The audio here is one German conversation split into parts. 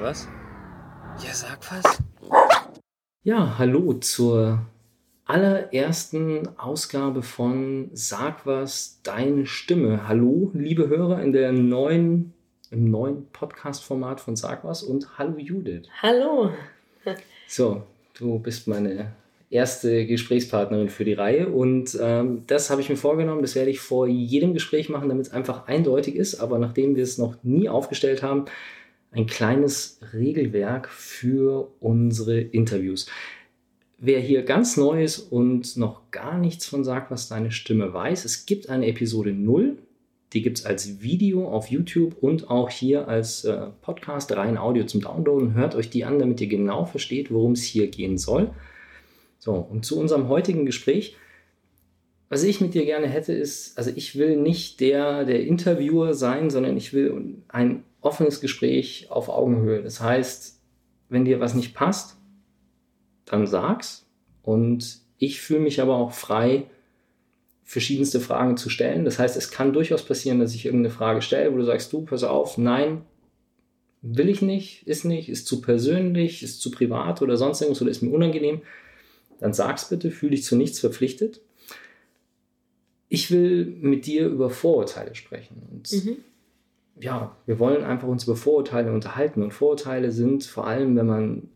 was? Ja, sag was. Ja, hallo zur allerersten Ausgabe von Sag was, deine Stimme. Hallo, liebe Hörer in der neuen, im neuen Podcast-Format von Sag was und hallo Judith. Hallo. So, du bist meine erste Gesprächspartnerin für die Reihe und ähm, das habe ich mir vorgenommen. Das werde ich vor jedem Gespräch machen, damit es einfach eindeutig ist. Aber nachdem wir es noch nie aufgestellt haben, ein kleines Regelwerk für unsere Interviews. Wer hier ganz neu ist und noch gar nichts von sagt, was deine Stimme weiß, es gibt eine Episode 0. Die gibt es als Video auf YouTube und auch hier als äh, Podcast, rein Audio zum Downloaden. Hört euch die an, damit ihr genau versteht, worum es hier gehen soll. So, und zu unserem heutigen Gespräch. Was ich mit dir gerne hätte, ist, also ich will nicht der, der Interviewer sein, sondern ich will ein offenes Gespräch auf Augenhöhe. Das heißt, wenn dir was nicht passt, dann sag's. Und ich fühle mich aber auch frei, verschiedenste Fragen zu stellen. Das heißt, es kann durchaus passieren, dass ich irgendeine Frage stelle, wo du sagst, du, pass auf, nein, will ich nicht, ist nicht, ist zu persönlich, ist zu privat oder sonst irgendwas oder ist mir unangenehm. Dann sag's bitte, fühle dich zu nichts verpflichtet. Ich will mit dir über Vorurteile sprechen. Und mhm ja, wir wollen einfach uns über Vorurteile unterhalten. Und Vorurteile sind vor allem, wenn man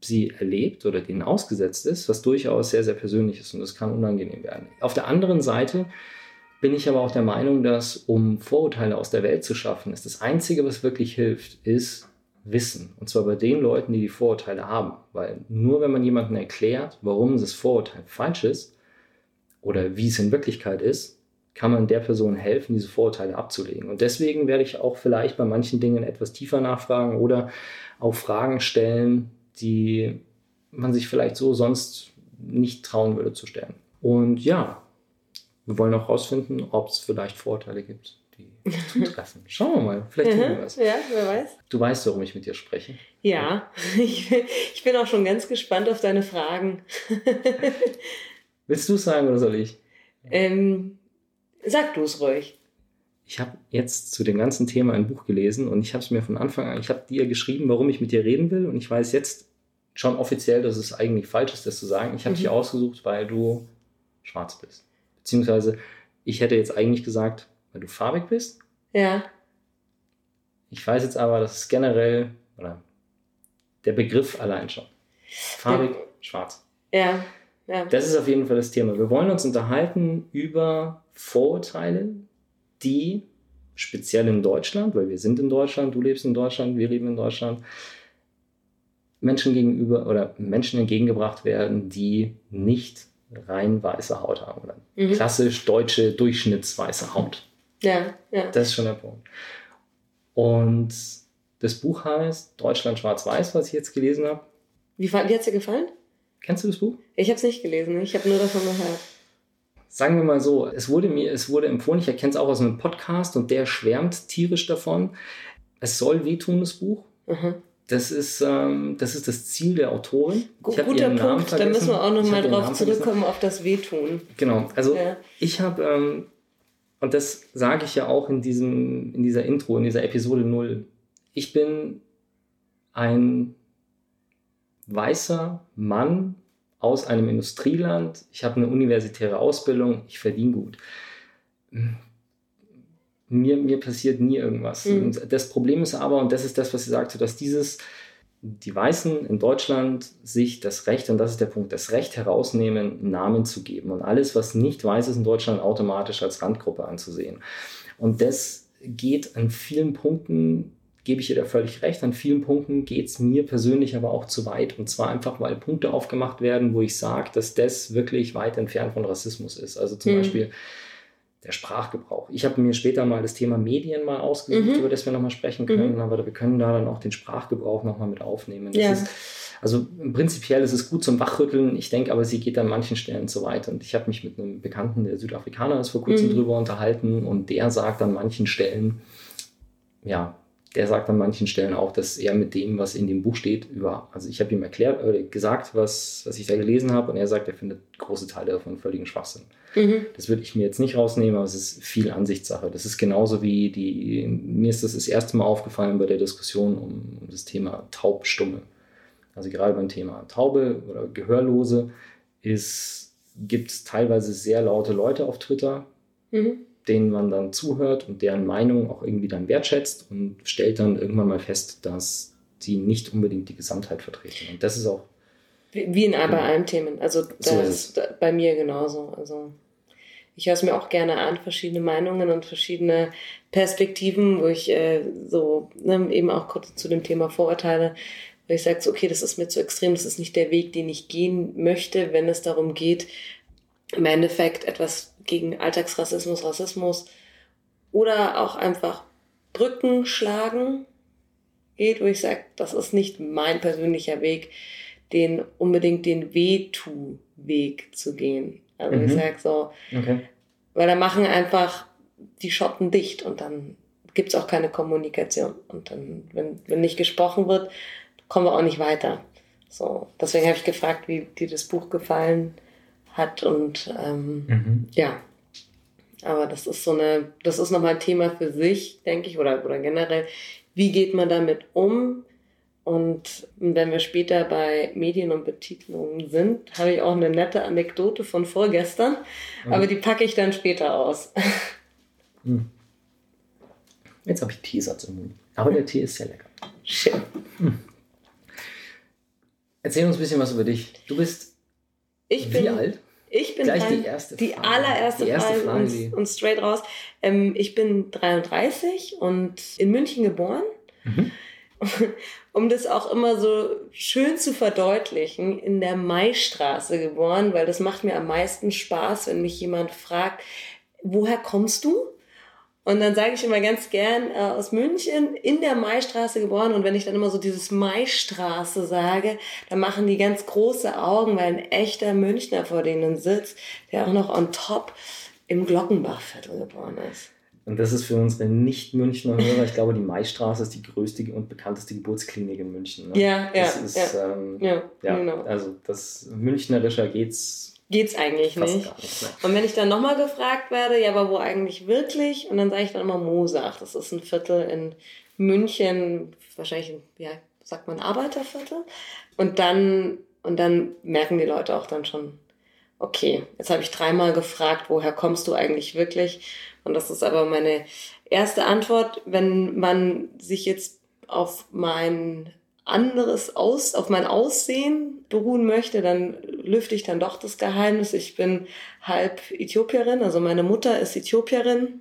sie erlebt oder denen ausgesetzt ist, was durchaus sehr, sehr persönlich ist und das kann unangenehm werden. Auf der anderen Seite bin ich aber auch der Meinung, dass um Vorurteile aus der Welt zu schaffen, ist das Einzige, was wirklich hilft, ist Wissen. Und zwar bei den Leuten, die die Vorurteile haben. Weil nur wenn man jemandem erklärt, warum das Vorurteil falsch ist oder wie es in Wirklichkeit ist, kann man der Person helfen, diese Vorurteile abzulegen. Und deswegen werde ich auch vielleicht bei manchen Dingen etwas tiefer nachfragen oder auch Fragen stellen, die man sich vielleicht so sonst nicht trauen würde zu stellen. Und ja, wir wollen auch herausfinden, ob es vielleicht Vorurteile gibt, die zutreffen. Schauen wir mal, vielleicht tun wir was. Ja, wer weiß. Du weißt, warum ich mit dir spreche. Ja, ich, ich bin auch schon ganz gespannt auf deine Fragen. Willst du es sagen oder soll ich? Ähm, Sag du es ruhig. Ich habe jetzt zu dem ganzen Thema ein Buch gelesen und ich habe es mir von Anfang an, ich habe dir geschrieben, warum ich mit dir reden will und ich weiß jetzt schon offiziell, dass es eigentlich falsch ist, das zu sagen. Ich habe mhm. dich ausgesucht, weil du schwarz bist. Beziehungsweise ich hätte jetzt eigentlich gesagt, weil du farbig bist. Ja. Ich weiß jetzt aber, dass es generell, oder der Begriff allein schon. Farbig, ja. schwarz. Ja. ja. Das ist auf jeden Fall das Thema. Wir wollen uns unterhalten über Vorurteile, die speziell in Deutschland, weil wir sind in Deutschland, du lebst in Deutschland, wir leben in Deutschland, Menschen gegenüber oder Menschen entgegengebracht werden, die nicht rein weiße Haut haben oder mhm. klassisch deutsche Durchschnittsweiße Haut. Ja, ja. Das ist schon der Punkt. Und das Buch heißt Deutschland schwarz-weiß, was ich jetzt gelesen habe. Wie, wie hat es dir gefallen? Kennst du das Buch? Ich habe es nicht gelesen, ich habe nur davon gehört sagen wir mal so, es wurde mir, es wurde empfohlen, ich erkenne es auch aus einem Podcast und der schwärmt tierisch davon. Es soll wehtun, das Buch. Mhm. Das ist, ähm, das ist das Ziel der Autorin. Guter Punkt, da müssen wir auch nochmal drauf zurückkommen, auf das Wehtun. Genau, also ja. ich habe, ähm, und das sage ich ja auch in, diesem, in dieser Intro, in dieser Episode 0, ich bin ein weißer Mann aus einem Industrieland, ich habe eine universitäre Ausbildung, ich verdiene gut. Mir, mir passiert nie irgendwas. Mhm. das Problem ist aber, und das ist das, was sie sagte, dass dieses, die Weißen in Deutschland sich das Recht, und das ist der Punkt, das Recht herausnehmen, Namen zu geben und alles, was nicht weiß ist in Deutschland, automatisch als Randgruppe anzusehen. Und das geht an vielen Punkten gebe ich ihr da völlig recht. An vielen Punkten geht es mir persönlich aber auch zu weit. Und zwar einfach, weil Punkte aufgemacht werden, wo ich sage, dass das wirklich weit entfernt von Rassismus ist. Also zum mhm. Beispiel der Sprachgebrauch. Ich habe mir später mal das Thema Medien mal ausgesucht, mhm. über das wir nochmal sprechen können, mhm. aber wir können da dann auch den Sprachgebrauch nochmal mit aufnehmen. Ja. Ist, also prinzipiell ist es gut zum Wachrütteln. Ich denke aber, sie geht an manchen Stellen zu weit. Und ich habe mich mit einem Bekannten, der Südafrikaner ist, vor kurzem mhm. drüber unterhalten und der sagt an manchen Stellen, ja, der sagt an manchen Stellen auch, dass er mit dem, was in dem Buch steht, über, also ich habe ihm erklärt, äh, gesagt, was, was ich da gelesen habe, und er sagt, er findet große Teile davon völligen Schwachsinn. Mhm. Das würde ich mir jetzt nicht rausnehmen, aber es ist viel Ansichtssache. Das ist genauso wie die, mir ist das das erste Mal aufgefallen bei der Diskussion um, um das Thema Taubstumme. Also gerade beim Thema Taube oder Gehörlose gibt es teilweise sehr laute Leute auf Twitter, mhm denen man dann zuhört und deren Meinung auch irgendwie dann wertschätzt und stellt dann irgendwann mal fest, dass sie nicht unbedingt die Gesamtheit vertreten. Und das ist auch. Wie in bei allen Themen. Also das so ist bei mir genauso. Also ich höre es mir auch gerne an, verschiedene Meinungen und verschiedene Perspektiven, wo ich äh, so ne, eben auch kurz zu dem Thema Vorurteile, wo ich sage, so, okay, das ist mir zu extrem, das ist nicht der Weg, den ich gehen möchte, wenn es darum geht, im Endeffekt etwas gegen Alltagsrassismus, Rassismus oder auch einfach Brücken schlagen geht, wo ich sage, das ist nicht mein persönlicher Weg, den unbedingt den Wehtu-Weg zu gehen. Also mhm. ich sage so, okay. weil da machen einfach die Schotten dicht und dann gibt es auch keine Kommunikation. Und dann, wenn, wenn nicht gesprochen wird, kommen wir auch nicht weiter. So, deswegen habe ich gefragt, wie dir das Buch gefallen hat und ähm, mhm. ja. Aber das ist so eine, das ist nochmal ein Thema für sich, denke ich, oder, oder generell. Wie geht man damit um? Und wenn wir später bei Medien und Betitelungen sind, habe ich auch eine nette Anekdote von vorgestern, mhm. aber die packe ich dann später aus. Mhm. Jetzt habe ich Teesatz im Mund. Aber der Tee ist sehr lecker. Schön. Mhm. Erzähl uns ein bisschen was über dich. Du bist ich wie alt? Ich bin Gleich die erste Die Frage. allererste die erste Frage, Frage und, und, straight raus. Ähm, ich bin 33 und in München geboren. Mhm. um das auch immer so schön zu verdeutlichen, in der Maistraße geboren, weil das macht mir am meisten Spaß, wenn mich jemand fragt, woher kommst du? Und dann sage ich immer ganz gern äh, aus München in der Maistraße geboren. Und wenn ich dann immer so dieses Maistraße sage, dann machen die ganz große Augen, weil ein echter Münchner vor denen sitzt, der auch noch on top im Glockenbachviertel geboren ist. Und das ist für unsere Nicht-Münchner Hörer, ich glaube, die Maistraße ist die größte und bekannteste Geburtsklinik in München. Ne? Ja, ja, ist, ja. Ähm, ja, ja, genau. Also das Münchnerischer geht's geht's eigentlich nicht. nicht und wenn ich dann nochmal gefragt werde, ja, aber wo eigentlich wirklich? Und dann sage ich dann immer Mosach. Das ist ein Viertel in München, wahrscheinlich, ein, ja, sagt man Arbeiterviertel. Und dann, und dann merken die Leute auch dann schon, okay, jetzt habe ich dreimal gefragt, woher kommst du eigentlich wirklich? Und das ist aber meine erste Antwort, wenn man sich jetzt auf mein anderes Aus, auf mein Aussehen beruhen möchte, dann lüfte ich dann doch das Geheimnis. Ich bin halb Äthiopierin, also meine Mutter ist Äthiopierin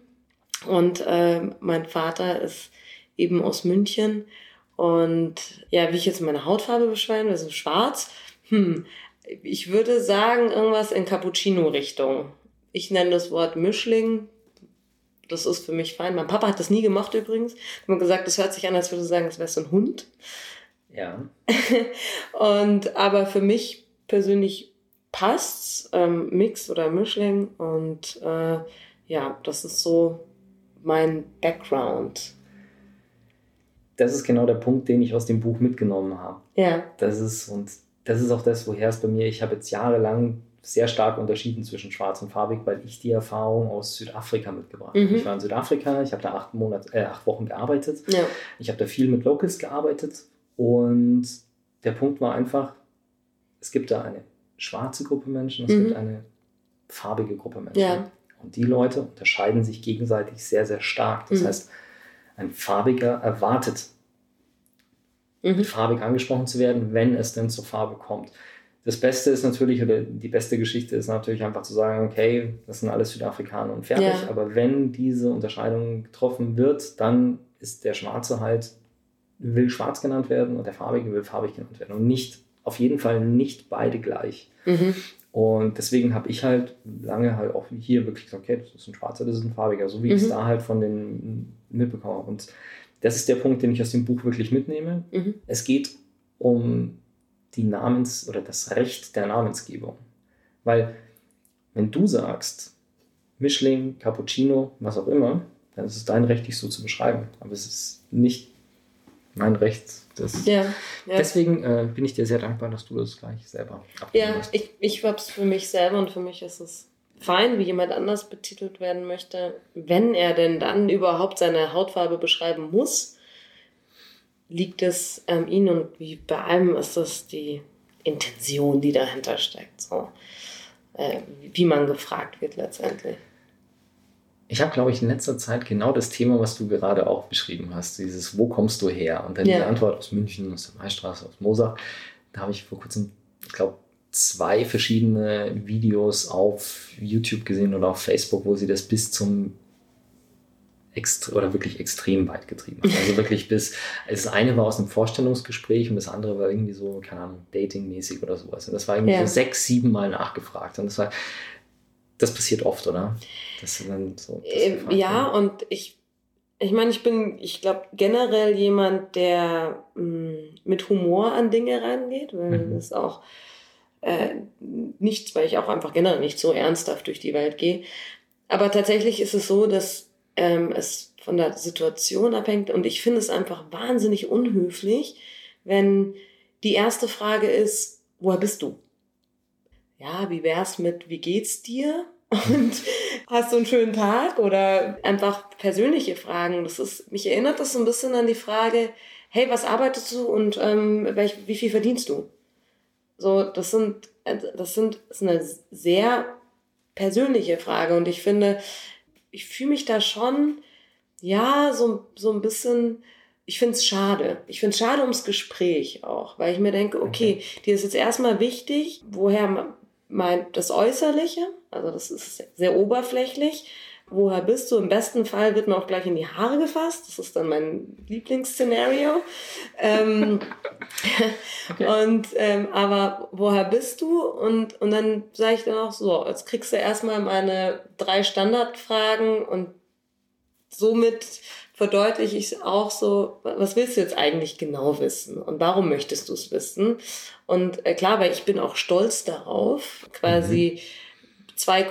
und äh, mein Vater ist eben aus München. Und ja, wie ich jetzt meine Hautfarbe beschreiben, ist schwarz. Hm, ich würde sagen, irgendwas in Cappuccino-Richtung. Ich nenne das Wort Mischling. Das ist für mich fein. Mein Papa hat das nie gemacht übrigens. Er hat gesagt, das hört sich an, als würde sagen, es wäre so ein Hund. Ja. und aber für mich persönlich passt's, ähm, Mix oder Mischling. Und äh, ja, das ist so mein Background. Das ist genau der Punkt, den ich aus dem Buch mitgenommen habe. Ja. Das ist, und das ist auch das, woher es bei mir, ich habe jetzt jahrelang sehr stark unterschieden zwischen schwarz und farbig, weil ich die Erfahrung aus Südafrika mitgebracht habe. Mhm. Ich war in Südafrika, ich habe da acht, Monate, äh, acht Wochen gearbeitet. Ja. Ich habe da viel mit Locals gearbeitet und der Punkt war einfach, es gibt da eine schwarze Gruppe Menschen, es mhm. gibt eine farbige Gruppe Menschen. Ja. Und die Leute unterscheiden sich gegenseitig sehr, sehr stark. Das mhm. heißt, ein Farbiger erwartet, mhm. farbig angesprochen zu werden, wenn es denn zur Farbe kommt. Das Beste ist natürlich, oder die beste Geschichte ist natürlich einfach zu sagen, okay, das sind alles Südafrikaner und fertig. Ja. Aber wenn diese Unterscheidung getroffen wird, dann ist der Schwarze halt will schwarz genannt werden und der farbige will farbig genannt werden. Und nicht, auf jeden Fall nicht beide gleich. Mhm. Und deswegen habe ich halt lange halt auch hier wirklich gesagt, okay, das ist ein schwarzer, das ist ein farbiger, so wie mhm. ich es da halt von den mitbekomme. Und das ist der Punkt, den ich aus dem Buch wirklich mitnehme. Mhm. Es geht um die Namens- oder das Recht der Namensgebung. Weil, wenn du sagst, Mischling, Cappuccino, was auch immer, dann ist es dein Recht, dich so zu beschreiben. Aber es ist nicht mein Recht. Das, ja, ja. Deswegen äh, bin ich dir sehr dankbar, dass du das gleich selber Ja, hast. ich, ich habe es für mich selber und für mich ist es fein, wie jemand anders betitelt werden möchte. Wenn er denn dann überhaupt seine Hautfarbe beschreiben muss, liegt es an ihm und wie bei allem ist das die Intention, die dahinter steckt. So, äh, wie man gefragt wird letztendlich. Ich habe, glaube ich, in letzter Zeit genau das Thema, was du gerade auch beschrieben hast, dieses Wo kommst du her? Und dann ja. die Antwort aus München, aus der Maistraße, aus Moser. Da habe ich vor kurzem, ich glaube, zwei verschiedene Videos auf YouTube gesehen oder auf Facebook, wo sie das bis zum Ext oder wirklich extrem weit getrieben haben. Also wirklich bis, das eine war aus einem Vorstellungsgespräch und das andere war irgendwie so, keine Ahnung, datingmäßig oder sowas. Und das war irgendwie ja. so sechs, sieben Mal nachgefragt. Und das war, das passiert oft, oder? So, äh, ja, und ich, ich meine, ich bin, ich glaube, generell jemand, der mh, mm, mit Humor an Dinge rangeht, weil mhm. das auch äh, nichts, weil ich auch einfach generell nicht so ernsthaft durch die Welt gehe. Aber tatsächlich ist es so, dass ähm, es von der Situation abhängt und ich finde es einfach wahnsinnig unhöflich, wenn die erste Frage ist, woher bist du? Ja, wie wär's mit, wie geht's dir? Und hast du einen schönen Tag? Oder einfach persönliche Fragen. Das ist, mich erinnert das so ein bisschen an die Frage, hey, was arbeitest du und ähm, welch, wie viel verdienst du? So, das sind, das sind, das ist eine sehr persönliche Frage und ich finde, ich fühle mich da schon, ja, so, so ein bisschen, ich finde es schade. Ich finde es schade ums Gespräch auch, weil ich mir denke, okay, dir ist jetzt erstmal wichtig, woher mein, das Äußerliche, also das ist sehr oberflächlich. Woher bist du? Im besten Fall wird mir auch gleich in die Haare gefasst. Das ist dann mein Lieblingsszenario. ähm, okay. Und ähm, aber woher bist du? Und und dann sage ich dann auch so: Jetzt kriegst du erstmal meine drei Standardfragen und somit verdeutliche ich auch so, was willst du jetzt eigentlich genau wissen und warum möchtest du es wissen? Und äh, klar, weil ich bin auch stolz darauf, quasi mhm. zwei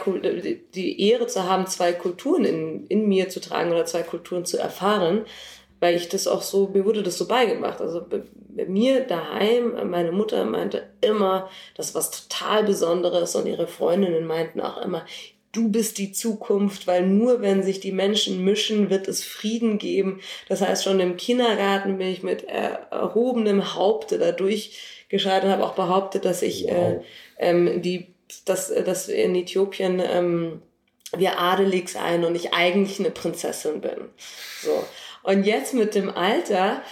die Ehre zu haben, zwei Kulturen in, in mir zu tragen oder zwei Kulturen zu erfahren, weil ich das auch so, mir wurde das so beigebracht. Also bei mir daheim, meine Mutter meinte immer, das ist was total Besonderes und ihre Freundinnen meinten auch immer, du bist die Zukunft, weil nur wenn sich die Menschen mischen, wird es Frieden geben. Das heißt, schon im Kindergarten bin ich mit erhobenem Haupte da durchgeschreit und habe auch behauptet, dass ich äh, wow. äh, ähm, die, dass, dass in Äthiopien ähm, wir adelig seien und ich eigentlich eine Prinzessin bin. So. Und jetzt mit dem Alter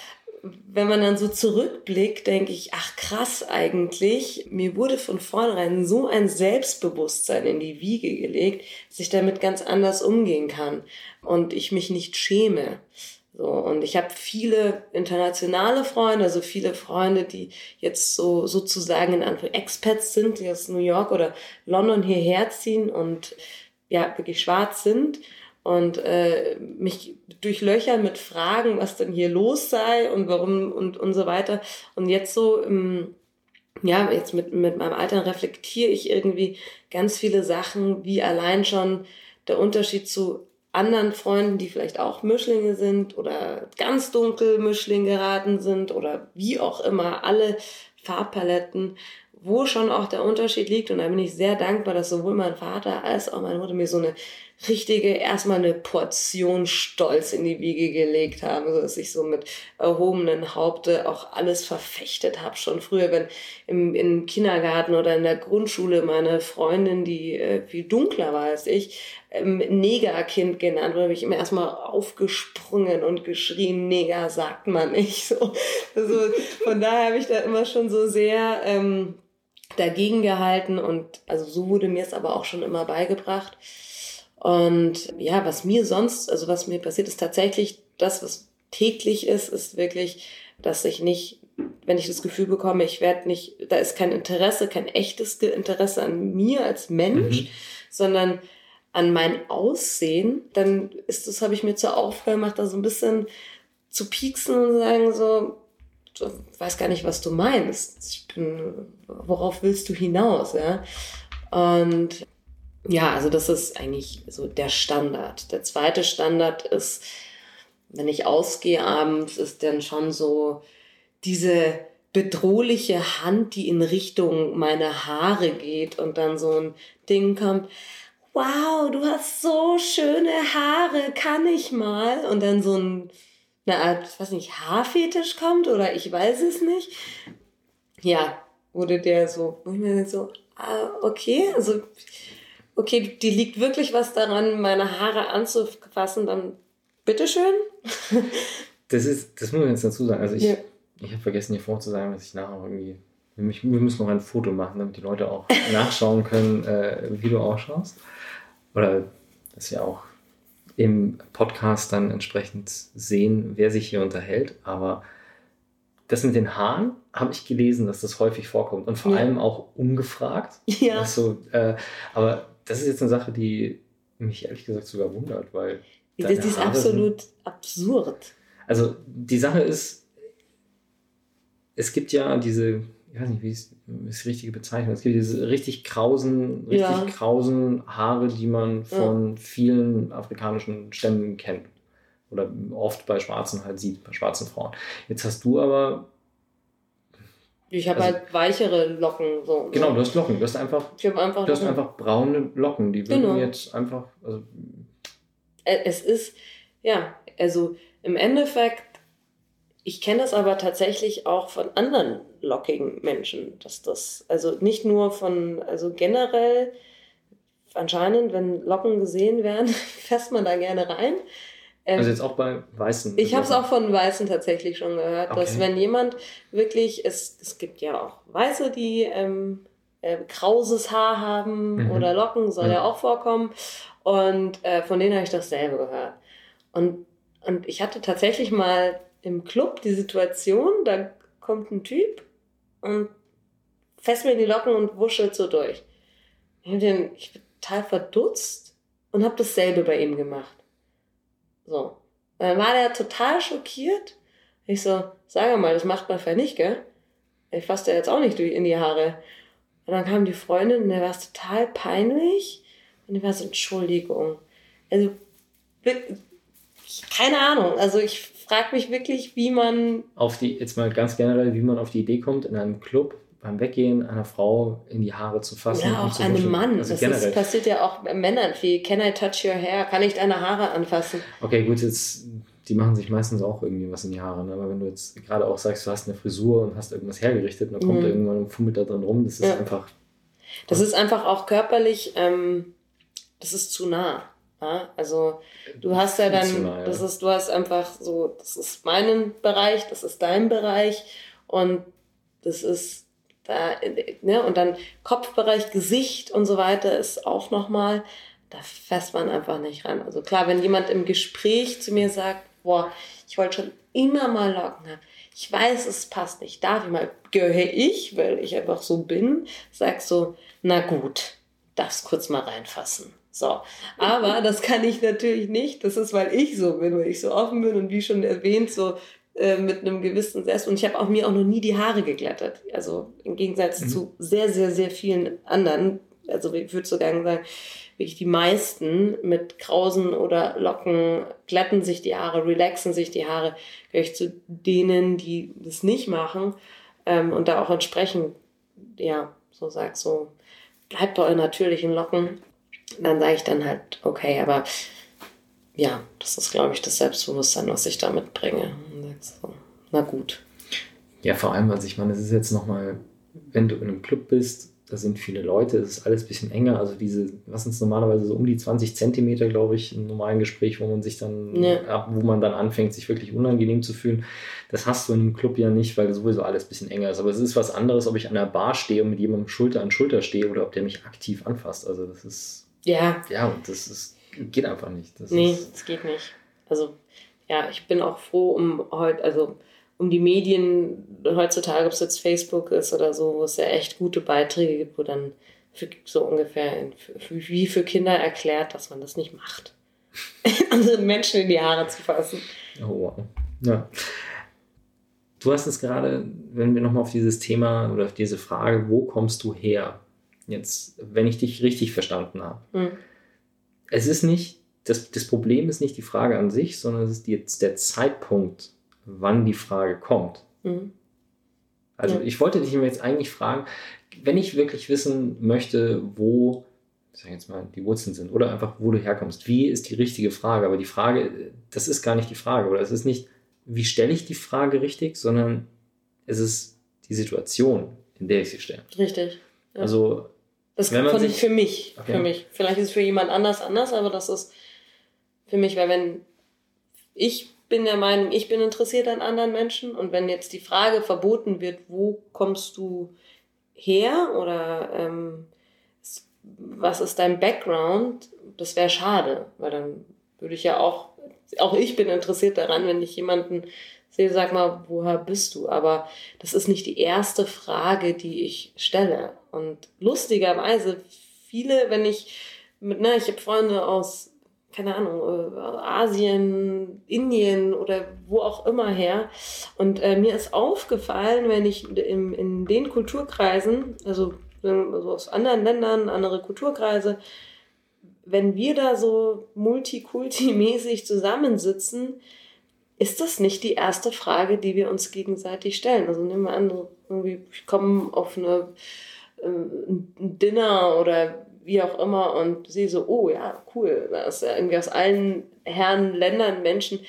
wenn man dann so zurückblickt, denke ich, ach krass eigentlich, mir wurde von vornherein so ein Selbstbewusstsein in die Wiege gelegt, dass ich damit ganz anders umgehen kann und ich mich nicht schäme. So, und ich habe viele internationale Freunde, also viele Freunde, die jetzt so sozusagen in Anführungszeichen Expats sind, die aus New York oder London hierher ziehen und ja, wirklich schwarz sind und äh, mich durchlöchern mit Fragen, was denn hier los sei und warum und, und so weiter. Und jetzt so, im, ja, jetzt mit, mit meinem Alter reflektiere ich irgendwie ganz viele Sachen, wie allein schon der Unterschied zu anderen Freunden, die vielleicht auch Mischlinge sind oder ganz dunkel Mischling geraten sind oder wie auch immer, alle Farbpaletten, wo schon auch der Unterschied liegt. Und da bin ich sehr dankbar, dass sowohl mein Vater als auch meine Mutter mir so eine richtige, erstmal eine Portion Stolz in die Wiege gelegt haben, so dass ich so mit erhobenen Haupte auch alles verfechtet habe. Schon früher, wenn im, im Kindergarten oder in der Grundschule meine Freundin, die äh, viel dunkler war als ich, ähm, Negerkind genannt wurde, habe ich immer erstmal aufgesprungen und geschrien, Neger sagt man nicht. So. Also von daher habe ich da immer schon so sehr ähm, dagegen gehalten und also so wurde mir es aber auch schon immer beigebracht. Und ja, was mir sonst, also was mir passiert, ist tatsächlich das, was täglich ist, ist wirklich, dass ich nicht, wenn ich das Gefühl bekomme, ich werde nicht, da ist kein Interesse, kein echtes Interesse an mir als Mensch, mhm. sondern an mein Aussehen, dann ist das, habe ich mir zur Aufgabe gemacht, da so ein bisschen zu pieksen und sagen so, du weiß gar nicht, was du meinst. Ich bin, worauf willst du hinaus, ja? Und ja, also das ist eigentlich so der Standard. Der zweite Standard ist, wenn ich ausgehe abends, ist dann schon so diese bedrohliche Hand, die in Richtung meine Haare geht und dann so ein Ding kommt. Wow, du hast so schöne Haare, kann ich mal? Und dann so ein, eine Art, was nicht, Haarfetisch kommt oder ich weiß es nicht. Ja, wurde der so, wo ich mir so, ah, okay, also, okay, die liegt wirklich was daran, meine Haare anzufassen, dann bitteschön. das ist, das muss man jetzt dazu sagen. Also ich, ja. ich habe vergessen, hier vorzusagen, dass ich nachher irgendwie, wir müssen noch ein Foto machen, damit die Leute auch nachschauen können, äh, wie du ausschaust. Oder dass sie auch im Podcast dann entsprechend sehen, wer sich hier unterhält. Aber das mit den Haaren habe ich gelesen, dass das häufig vorkommt und vor ja. allem auch ungefragt. Ja. Also, äh, aber das ist jetzt eine Sache, die mich ehrlich gesagt sogar wundert, weil das ist Haare absolut sind, absurd. Also die Sache ist, es gibt ja diese, ich weiß nicht, wie ist, ist die richtige Bezeichnung, es gibt diese richtig krausen, richtig ja. krausen Haare, die man von ja. vielen afrikanischen Stämmen kennt. Oder oft bei Schwarzen halt sieht, bei schwarzen Frauen. Jetzt hast du aber ich habe also, halt weichere Locken. So, ne? genau, du hast Locken. Du hast einfach, ich einfach, du hast einfach braune Locken. Die würden genau. jetzt einfach. Also, es ist, ja, also im Endeffekt, ich kenne das aber tatsächlich auch von anderen lockigen Menschen, dass das, also nicht nur von, also generell, anscheinend, wenn Locken gesehen werden, fässt man da gerne rein. Ähm, also jetzt auch bei Weißen? Ich habe es auch von Weißen tatsächlich schon gehört, okay. dass wenn jemand wirklich, es, es gibt ja auch Weiße, die ähm, äh, krauses Haar haben mhm. oder Locken, soll mhm. ja auch vorkommen. Und äh, von denen habe ich dasselbe gehört. Und, und ich hatte tatsächlich mal im Club die Situation, da kommt ein Typ und fest mir in die Locken und wuschelt so durch. Ich bin total verdutzt und habe dasselbe bei ihm gemacht. So. Dann war der total schockiert. Ich so, sag mal, das macht man vielleicht nicht, gell? Ich fasse dir jetzt auch nicht in die Haare. Und dann kam die Freundin und der war es total peinlich. Und ich war so, Entschuldigung. Also, keine Ahnung. Also ich frage mich wirklich, wie man. Auf die, jetzt mal ganz generell, wie man auf die Idee kommt, in einem Club beim Weggehen einer Frau in die Haare zu fassen. Ja, auch einem Mann. Also das ist, passiert ja auch Männern wie Can I touch your hair? Kann ich deine Haare anfassen? Okay, gut, jetzt die machen sich meistens auch irgendwie was in die Haare. Ne? Aber wenn du jetzt gerade auch sagst, du hast eine Frisur und hast irgendwas hergerichtet, dann kommt mhm. irgendwann ein Fummel da drin rum, das ist ja. einfach. Das ist einfach auch körperlich, ähm, das ist zu nah. Ja? Also du hast ja dann, das ist, du hast einfach so, das ist mein Bereich, das ist dein Bereich und das ist da, ne, und dann Kopfbereich, Gesicht und so weiter ist auch nochmal, da fässt man einfach nicht ran. Also klar, wenn jemand im Gespräch zu mir sagt, boah, ich wollte schon immer mal Locken haben. Ich weiß, es passt nicht. Darf ich mal? Gehöre ich, weil ich einfach so bin, sag so, na gut, darfst kurz mal reinfassen. So. Aber das kann ich natürlich nicht. Das ist, weil ich so bin, weil ich so offen bin und wie schon erwähnt, so äh, mit einem gewissen Selbst. Und ich habe auch mir auch noch nie die Haare geglättet. Also im Gegensatz mhm. zu sehr, sehr, sehr vielen anderen. Also ich würde sogar sagen, wirklich die meisten mit Krausen oder Locken glätten sich die Haare, relaxen sich die Haare. Gehöre ich zu denen, die das nicht machen ähm, und da auch entsprechend, ja, so sagt so, bleibt bei euren natürlichen Locken dann sage ich dann halt, okay, aber ja, das ist, glaube ich, das Selbstbewusstsein, was ich da mitbringe. So, na gut. Ja, vor allem, also ich meine, es ist jetzt nochmal, wenn du in einem Club bist, da sind viele Leute, es ist alles ein bisschen enger. Also diese, was sind normalerweise so um die 20 Zentimeter, glaube ich, im normalen Gespräch, wo man sich dann, ja. wo man dann anfängt, sich wirklich unangenehm zu fühlen. Das hast du in einem Club ja nicht, weil sowieso alles ein bisschen enger ist. Aber es ist was anderes, ob ich an der Bar stehe und mit jemandem Schulter an Schulter stehe oder ob der mich aktiv anfasst. Also das ist ja. Ja, und das ist, geht einfach nicht. Das nee, das geht nicht. Also, ja, ich bin auch froh um heute, also um die Medien heutzutage, ob es jetzt Facebook ist oder so, wo es ja echt gute Beiträge gibt, wo dann für, so ungefähr für, wie für Kinder erklärt, dass man das nicht macht. anderen Menschen in die Haare zu fassen. Oh, wow. Ja. Du hast es gerade, wenn wir nochmal auf dieses Thema oder auf diese Frage, wo kommst du her, Jetzt, wenn ich dich richtig verstanden habe. Mhm. Es ist nicht das, das Problem ist nicht die Frage an sich, sondern es ist jetzt der Zeitpunkt, wann die Frage kommt. Mhm. Also ja. ich wollte dich jetzt eigentlich fragen, wenn ich wirklich wissen möchte, wo sag jetzt mal, die Wurzeln sind oder einfach, wo du herkommst. Wie ist die richtige Frage? Aber die Frage, das ist gar nicht die Frage oder es ist nicht, wie stelle ich die Frage richtig, sondern es ist die Situation, in der ich sie stelle. Richtig. Ja. Also, das wenn man sich, für mich, okay. für mich. Vielleicht ist es für jemand anders anders, aber das ist für mich, weil wenn ich bin der Meinung, ich bin interessiert an anderen Menschen und wenn jetzt die Frage verboten wird, wo kommst du her oder ähm, was ist dein Background, das wäre schade, weil dann würde ich ja auch, auch ich bin interessiert daran, wenn ich jemanden sehe, sag mal, woher bist du? Aber das ist nicht die erste Frage, die ich stelle. Und lustigerweise, viele, wenn ich mit, ne, ich habe Freunde aus, keine Ahnung, äh, Asien, Indien oder wo auch immer her. Und äh, mir ist aufgefallen, wenn ich in, in den Kulturkreisen, also also aus anderen Ländern, andere Kulturkreise, wenn wir da so multikulti-mäßig zusammensitzen, ist das nicht die erste Frage, die wir uns gegenseitig stellen. Also nehmen wir an, irgendwie, ich komme auf eine, ein Dinner oder wie auch immer und sehe so, oh ja, cool, ja irgendwie aus allen Herren, Ländern Menschen.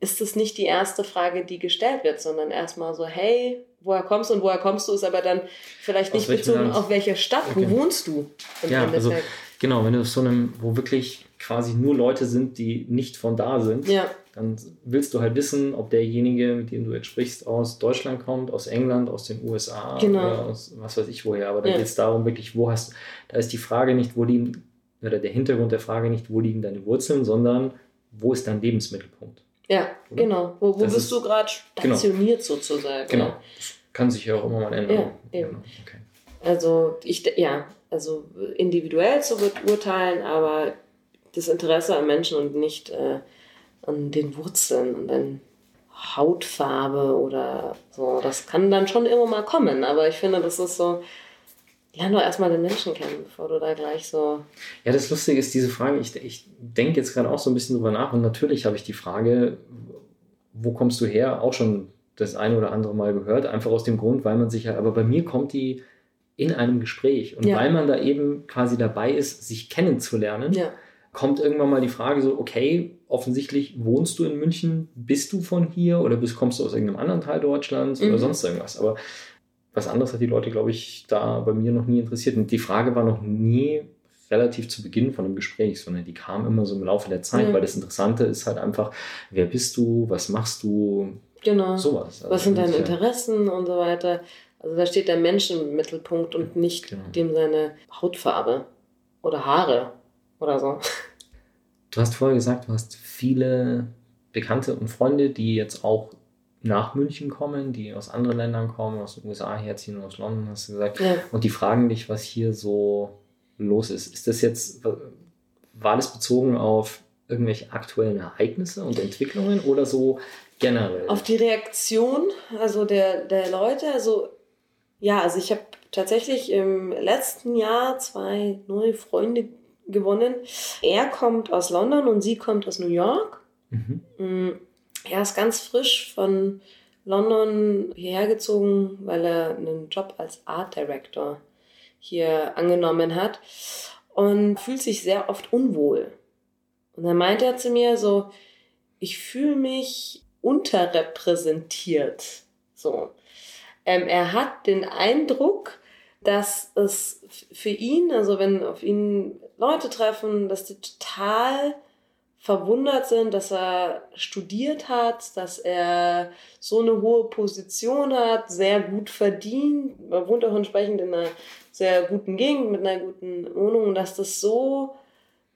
Ist das nicht die erste Frage, die gestellt wird, sondern erstmal so, hey, woher kommst du und woher kommst du, ist aber dann vielleicht nicht bezogen Land? auf welcher Stadt, okay. wo wohnst du? Ja, also genau, wenn du auf so einem, wo wirklich quasi nur Leute sind, die nicht von da sind, ja. Dann willst du halt wissen, ob derjenige, mit dem du jetzt sprichst, aus Deutschland kommt, aus England, aus den USA genau. oder aus was weiß ich woher. Aber da ja. geht es darum, wirklich, wo hast da ist die Frage nicht, wo liegen, oder der Hintergrund der Frage nicht, wo liegen deine Wurzeln, sondern wo ist dein Lebensmittelpunkt? Ja, Oder? genau. Wo, wo bist ist, du gerade genau. stationiert genau. sozusagen? Genau. Das kann sich ja auch immer mal ändern. Ja, eben. Genau. Okay. Also ich, ja, also individuell zu beurteilen, aber das Interesse am Menschen und nicht äh, an den Wurzeln und an Hautfarbe oder so. Das kann dann schon immer mal kommen, aber ich finde, das ist so, Lern doch erstmal den Menschen kennen, bevor du da gleich so. Ja, das Lustige ist, diese Frage, ich, ich denke jetzt gerade auch so ein bisschen drüber nach und natürlich habe ich die Frage, wo kommst du her, auch schon das eine oder andere Mal gehört, einfach aus dem Grund, weil man sich ja, aber bei mir kommt die in einem Gespräch und ja. weil man da eben quasi dabei ist, sich kennenzulernen, ja. kommt irgendwann mal die Frage so, okay, offensichtlich wohnst du in München, bist du von hier oder bist, kommst du aus irgendeinem anderen Teil Deutschlands mhm. oder sonst irgendwas, aber was anderes hat die Leute, glaube ich, da bei mir noch nie interessiert. Und die Frage war noch nie relativ zu Beginn von einem Gespräch, sondern die kam immer so im Laufe der Zeit, mhm. weil das Interessante ist halt einfach, wer bist du, was machst du, genau. sowas. Also was sind deine Interessen und so weiter. Also da steht der Mensch im Mittelpunkt und nicht genau. dem seine Hautfarbe oder Haare oder so. Du hast vorher gesagt, du hast viele Bekannte und Freunde, die jetzt auch nach München kommen, die aus anderen Ländern kommen, aus den USA herziehen, aus London, hast du gesagt. Ja. Und die fragen dich, was hier so los ist. Ist das jetzt, war das bezogen auf irgendwelche aktuellen Ereignisse und Entwicklungen oder so generell? Auf die Reaktion, also der, der Leute, also ja, also ich habe tatsächlich im letzten Jahr zwei neue Freunde gewonnen. Er kommt aus London und sie kommt aus New York. Mhm. Mm, er ist ganz frisch von London hierher gezogen, weil er einen Job als Art Director hier angenommen hat und fühlt sich sehr oft unwohl. Und dann meinte er zu mir so, ich fühle mich unterrepräsentiert. So. Ähm, er hat den Eindruck, dass es für ihn, also wenn auf ihn Leute treffen, dass die total verwundert sind, dass er studiert hat, dass er so eine hohe Position hat, sehr gut verdient, er wohnt auch entsprechend in einer sehr guten Gegend mit einer guten Wohnung, dass das so,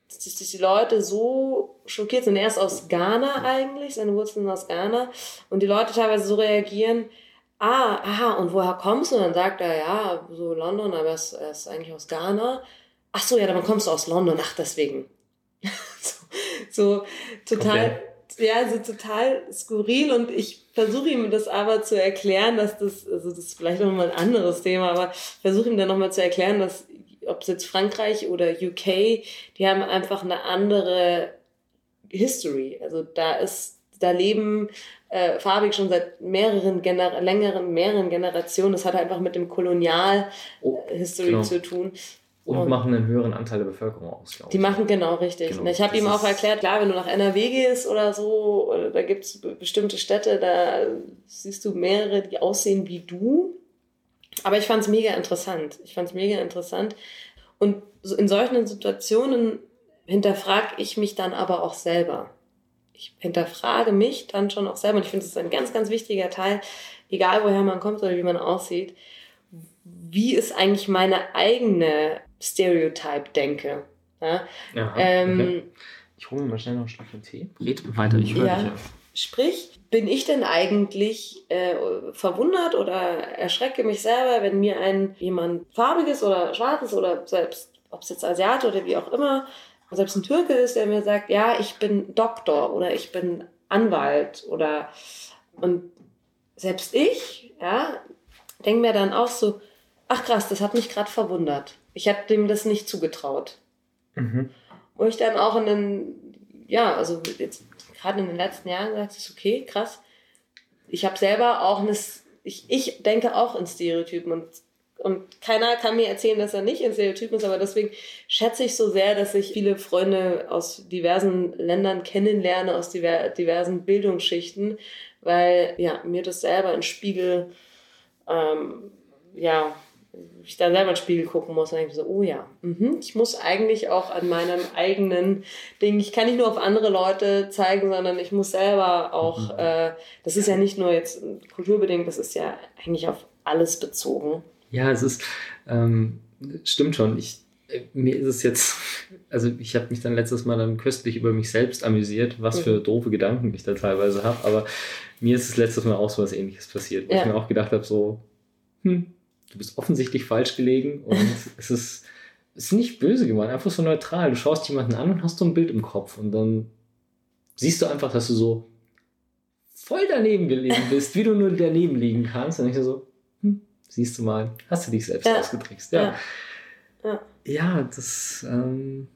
dass die Leute so schockiert sind. Er ist aus Ghana eigentlich, seine Wurzeln sind aus Ghana und die Leute teilweise so reagieren, ah, aha, und woher kommst du? Und dann sagt er, ja, so London, aber er ist, er ist eigentlich aus Ghana. Ach so, ja, dann kommst du aus London, ach, deswegen. so total, okay. ja, so total skurril und ich versuche ihm das aber zu erklären, dass das, also das ist vielleicht nochmal ein anderes Thema, aber versuche ihm dann nochmal zu erklären, dass ob es jetzt Frankreich oder UK, die haben einfach eine andere History. Also da ist, da leben äh, farbig schon seit mehreren Gener längeren, mehreren Generationen. Das hat einfach mit dem Kolonial-History oh, genau. zu tun. Und, und, machen einen höheren Anteil der Bevölkerung aus, glaube ich. Die machen genau richtig. Genau. Ich habe ihm auch erklärt, klar, wenn du nach NRW gehst oder so, oder da gibt es bestimmte Städte, da siehst du mehrere, die aussehen wie du. Aber ich fand es mega interessant. Ich fand es mega interessant. Und in solchen Situationen hinterfrage ich mich dann aber auch selber. Ich hinterfrage mich dann schon auch selber. Und ich finde, es ist ein ganz, ganz wichtiger Teil, egal woher man kommt oder wie man aussieht. Wie ist eigentlich meine eigene Stereotype-denke? Ja? ähm, okay. Ich hole mir mal schnell noch ein Stückchen Tee. Red weiter, ich höre ja. dich. Sprich, bin ich denn eigentlich äh, verwundert oder erschrecke mich selber, wenn mir ein jemand farbiges oder schwarzes oder selbst, ob es jetzt Asiate oder wie auch immer, selbst ein Türke ist, der mir sagt, ja, ich bin Doktor oder ich bin Anwalt oder und selbst ich, ja, denke mir dann auch so, ach krass, das hat mich gerade verwundert. Ich habe dem das nicht zugetraut. Mhm. Wo ich dann auch in den, ja, also jetzt gerade in den letzten Jahren gesagt, ist okay, krass. Ich habe selber auch eine, ich, ich denke auch in Stereotypen und, und keiner kann mir erzählen, dass er nicht in Stereotypen ist, aber deswegen schätze ich so sehr, dass ich viele Freunde aus diversen Ländern kennenlerne, aus diver, diversen Bildungsschichten, weil ja, mir das selber ein Spiegel ähm, ja, ich da selber ins Spiegel gucken muss und denke so, oh ja, mhm, ich muss eigentlich auch an meinem eigenen Ding, ich kann nicht nur auf andere Leute zeigen, sondern ich muss selber auch, mhm. äh, das ist ja nicht nur jetzt kulturbedingt, das ist ja eigentlich auf alles bezogen. Ja, es ist, ähm, stimmt schon, ich, äh, mir ist es jetzt, also ich habe mich dann letztes Mal dann köstlich über mich selbst amüsiert, was mhm. für doofe Gedanken ich da teilweise habe, aber mir ist es letztes Mal auch so was ähnliches passiert, wo ja. ich mir auch gedacht habe, so, hm, du bist offensichtlich falsch gelegen und es ist, es ist nicht böse gemeint, einfach so neutral. Du schaust jemanden an und hast so ein Bild im Kopf und dann siehst du einfach, dass du so voll daneben gelegen bist, wie du nur daneben liegen kannst. Und ich so, hm, siehst du mal, hast du dich selbst ja. ausgetrickst. Ja. Ja, ja das. Ähm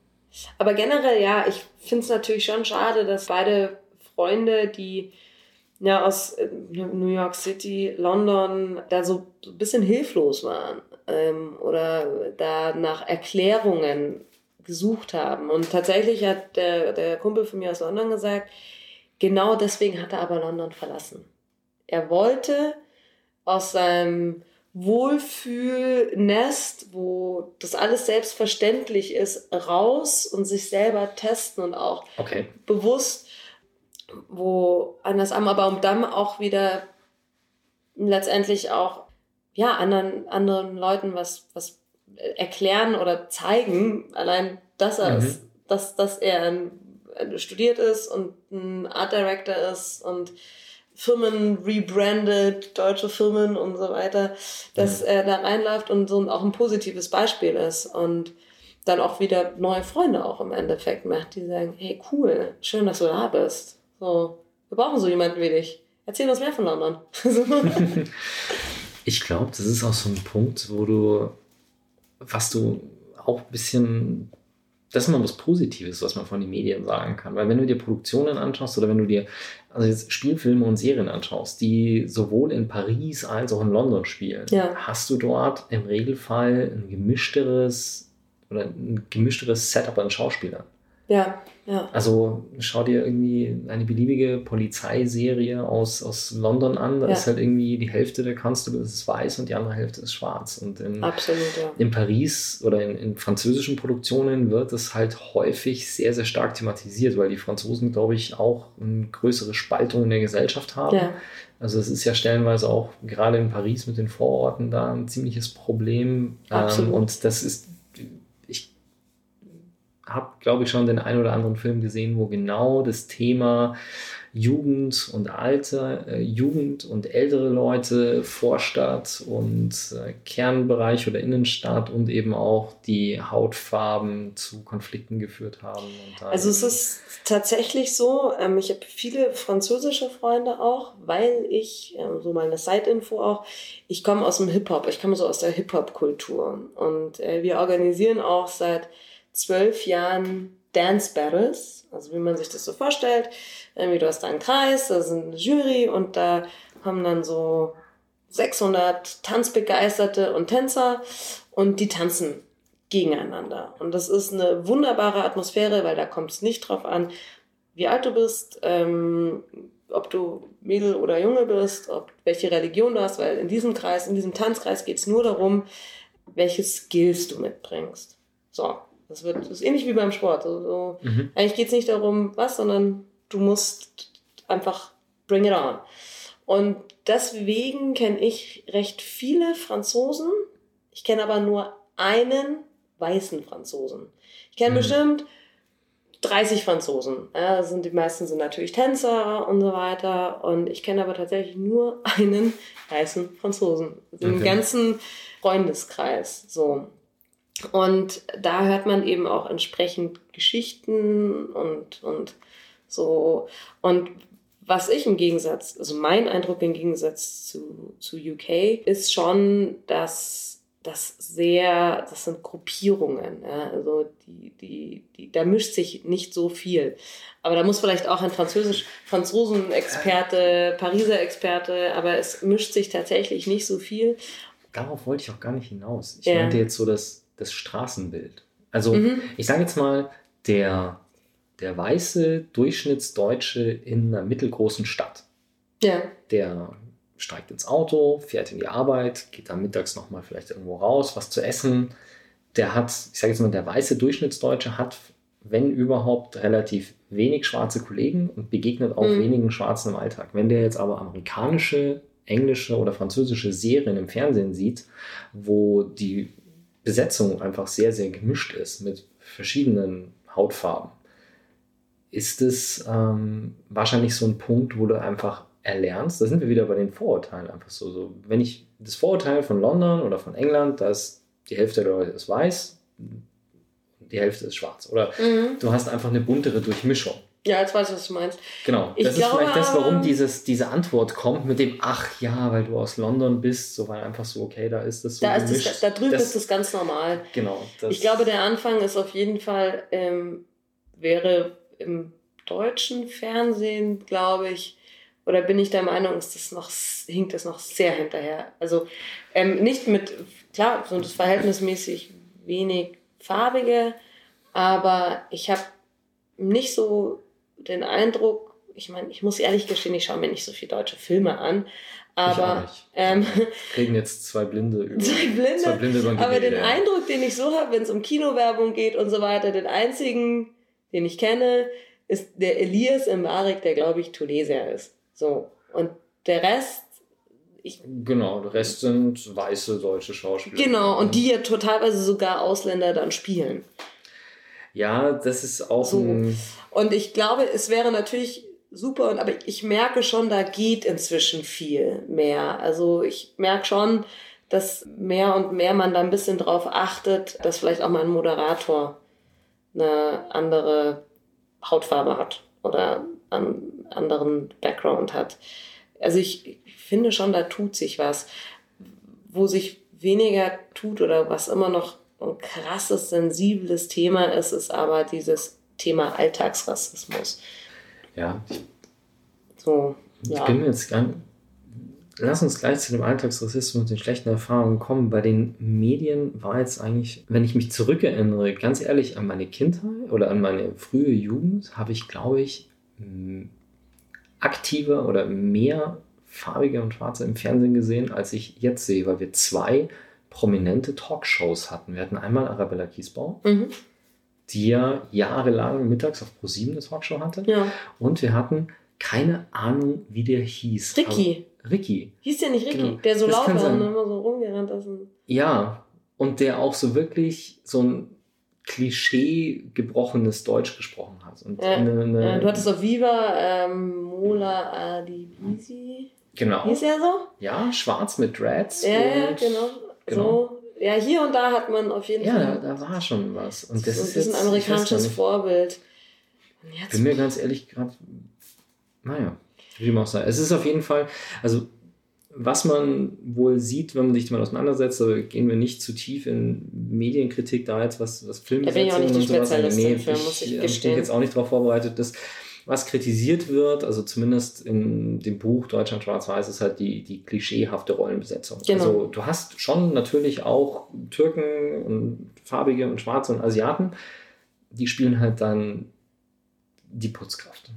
Aber generell, ja, ich finde es natürlich schon schade, dass beide Freunde, die ja, aus äh, New York City, London, da so ein bisschen hilflos waren ähm, oder da nach Erklärungen gesucht haben. Und tatsächlich hat der, der Kumpel von mir aus London gesagt, genau deswegen hat er aber London verlassen. Er wollte aus seinem Wohlfühlnest, wo das alles selbstverständlich ist, raus und sich selber testen und auch okay. bewusst wo anders am, aber um dann auch wieder letztendlich auch ja anderen anderen Leuten was was erklären oder zeigen, allein dass er mhm. ist, dass dass er ein, studiert ist und ein Art Director ist und Firmen rebrandet, deutsche Firmen und so weiter, dass mhm. er da reinläuft und so auch ein positives Beispiel ist und dann auch wieder neue Freunde auch im Endeffekt macht, die sagen, hey cool, schön, dass du da bist. So, wir brauchen so jemanden wie dich. Erzähl uns mehr von London. ich glaube, das ist auch so ein Punkt, wo du, was du auch ein bisschen, das ist immer was Positives, was man von den Medien sagen kann. Weil wenn du dir Produktionen anschaust oder wenn du dir also jetzt Spielfilme und Serien anschaust, die sowohl in Paris als auch in London spielen, ja. hast du dort im Regelfall ein gemischteres oder ein gemischteres Setup an Schauspielern. Ja, ja. Also schau dir irgendwie eine beliebige Polizeiserie aus, aus London an. Da ja. ist halt irgendwie die Hälfte der Constables ist weiß und die andere Hälfte ist schwarz. Und in, Absolut, ja. in Paris oder in, in französischen Produktionen wird es halt häufig sehr, sehr stark thematisiert, weil die Franzosen, glaube ich, auch eine größere Spaltung in der Gesellschaft haben. Ja. Also es ist ja stellenweise auch gerade in Paris mit den Vororten da ein ziemliches Problem. Ähm, und das ist habe, glaube ich, schon den einen oder anderen Film gesehen, wo genau das Thema Jugend und Alter, äh, Jugend und ältere Leute, Vorstadt und äh, Kernbereich oder Innenstadt und eben auch die Hautfarben zu Konflikten geführt haben. also es ist tatsächlich so, ähm, ich habe viele französische Freunde auch, weil ich, ähm, so meine Side-Info auch, ich komme aus dem Hip-Hop, ich komme so aus der Hip-Hop-Kultur und äh, wir organisieren auch seit zwölf Jahren Dance Battles, also wie man sich das so vorstellt. Irgendwie du hast einen Kreis, da ist eine Jury und da haben dann so 600 Tanzbegeisterte und Tänzer und die tanzen gegeneinander. Und das ist eine wunderbare Atmosphäre, weil da kommt es nicht drauf an, wie alt du bist, ähm, ob du Mädel oder Junge bist, ob welche Religion du hast, weil in diesem Kreis, in diesem Tanzkreis geht es nur darum, welche Skills du mitbringst. So, das wird das ist ähnlich wie beim Sport. Also, mhm. Eigentlich geht es nicht darum, was, sondern du musst einfach bring it on. Und deswegen kenne ich recht viele Franzosen. Ich kenne aber nur einen weißen Franzosen. Ich kenne mhm. bestimmt 30 Franzosen. Ja, sind, die meisten sind natürlich Tänzer und so weiter. Und ich kenne aber tatsächlich nur einen weißen Franzosen. Im okay. ganzen Freundeskreis. So. Und da hört man eben auch entsprechend Geschichten und, und so. Und was ich im Gegensatz, also mein Eindruck im Gegensatz zu, zu UK ist schon, dass das sehr, das sind Gruppierungen. Ja, also die, die, die, da mischt sich nicht so viel. Aber da muss vielleicht auch ein Französisch, Franzosen-Experte, Pariser Experte, aber es mischt sich tatsächlich nicht so viel. Darauf wollte ich auch gar nicht hinaus. Ich ja. meinte jetzt so das, das Straßenbild. Also mhm. ich sage jetzt mal, der, der weiße Durchschnittsdeutsche in einer mittelgroßen Stadt. Ja. Der steigt ins Auto, fährt in die Arbeit, geht dann mittags nochmal vielleicht irgendwo raus, was zu essen. Der hat, ich sage jetzt mal, der weiße Durchschnittsdeutsche hat, wenn überhaupt, relativ wenig schwarze Kollegen und begegnet auch mhm. wenigen Schwarzen im Alltag. Wenn der jetzt aber amerikanische, englische oder französische Serien im Fernsehen sieht, wo die Besetzung einfach sehr, sehr gemischt ist mit verschiedenen Hautfarben, ist es ähm, wahrscheinlich so ein Punkt, wo du einfach erlernst, da sind wir wieder bei den Vorurteilen einfach so. so wenn ich das Vorurteil von London oder von England, dass die Hälfte der Leute ist weiß, die Hälfte ist schwarz. Oder mhm. du hast einfach eine buntere Durchmischung. Ja, jetzt weiß ich, was du meinst. Genau. Ich das glaube, ist vielleicht das, warum dieses, diese Antwort kommt mit dem, ach ja, weil du aus London bist, so weil einfach so, okay, da ist das so. Da, ist das, da drüben das, ist das ganz normal. Genau. ich glaube, der Anfang ist auf jeden Fall, ähm, wäre im deutschen Fernsehen, glaube ich, oder bin ich der Meinung, ist das noch, hinkt das noch sehr hinterher? Also ähm, nicht mit, klar, so das verhältnismäßig wenig farbige, aber ich habe nicht so den Eindruck, ich meine, ich muss ehrlich gestehen, ich schaue mir nicht so viele deutsche Filme an, aber ähm, reden jetzt zwei Blinde über zwei Blinde, zwei Blinde über aber den Eindruck, den ich so habe, wenn es um Kinowerbung geht und so weiter, den einzigen, den ich kenne, ist der Elias Mbarek, der glaube ich Tunesier ist. So. Und der Rest. Ich, genau, der Rest sind weiße deutsche Schauspieler. Genau, und die ja totalweise sogar Ausländer dann spielen. Ja, das ist auch so. ein. Und ich glaube, es wäre natürlich super, aber ich merke schon, da geht inzwischen viel mehr. Also ich merke schon, dass mehr und mehr man da ein bisschen drauf achtet, dass vielleicht auch mal ein Moderator eine andere Hautfarbe hat oder einen anderen Background hat. Also ich finde schon, da tut sich was. Wo sich weniger tut oder was immer noch ein krasses, sensibles Thema ist, ist aber dieses Thema Alltagsrassismus. Ja. So, ich ja. bin mir jetzt nicht. Lass uns gleich zu dem Alltagsrassismus und den schlechten Erfahrungen kommen. Bei den Medien war jetzt eigentlich, wenn ich mich zurückerinnere, ganz ehrlich an meine Kindheit oder an meine frühe Jugend, habe ich, glaube ich, aktiver oder mehr farbige und schwarze im Fernsehen gesehen, als ich jetzt sehe, weil wir zwei prominente Talkshows hatten. Wir hatten einmal Arabella Kiesbau, mhm. die ja jahrelang mittags auf ProSieben eine Talkshow hatte. Ja. Und wir hatten keine Ahnung, wie der hieß. Ricky. Aber Ricky. Hieß der nicht Ricky? Genau. Der so laut war und immer so rumgerannt ist. Ja, und der auch so wirklich so ein Klischee gebrochenes Deutsch gesprochen hat. Und ja, eine, eine, du hattest auf Viva ähm, Mola Adibisi. Genau. Hieß er so? Ja, schwarz mit Dreads. Ja, ja genau. Genau. So. Ja, hier und da hat man auf jeden ja, Fall. Ja, da, da, war schon was. Und das so ist, jetzt, ein amerikanisches Vorbild. Ich bin mir ganz ehrlich gerade, naja, wie man auch sagen. Es ist auf jeden Fall, also was man wohl sieht, wenn man sich damit auseinandersetzt, aber gehen wir nicht zu tief in Medienkritik da jetzt, was, was Filmbesetzungen und sowas angeht. Nee, Film, ich, ich, ich bin jetzt auch nicht darauf vorbereitet, dass was kritisiert wird, also zumindest in dem Buch Deutschland Schwarz-Weiß, ist halt die, die klischeehafte Rollenbesetzung. Genau. Also du hast schon natürlich auch Türken und Farbige und Schwarze und Asiaten, die spielen halt dann die Putzkraft.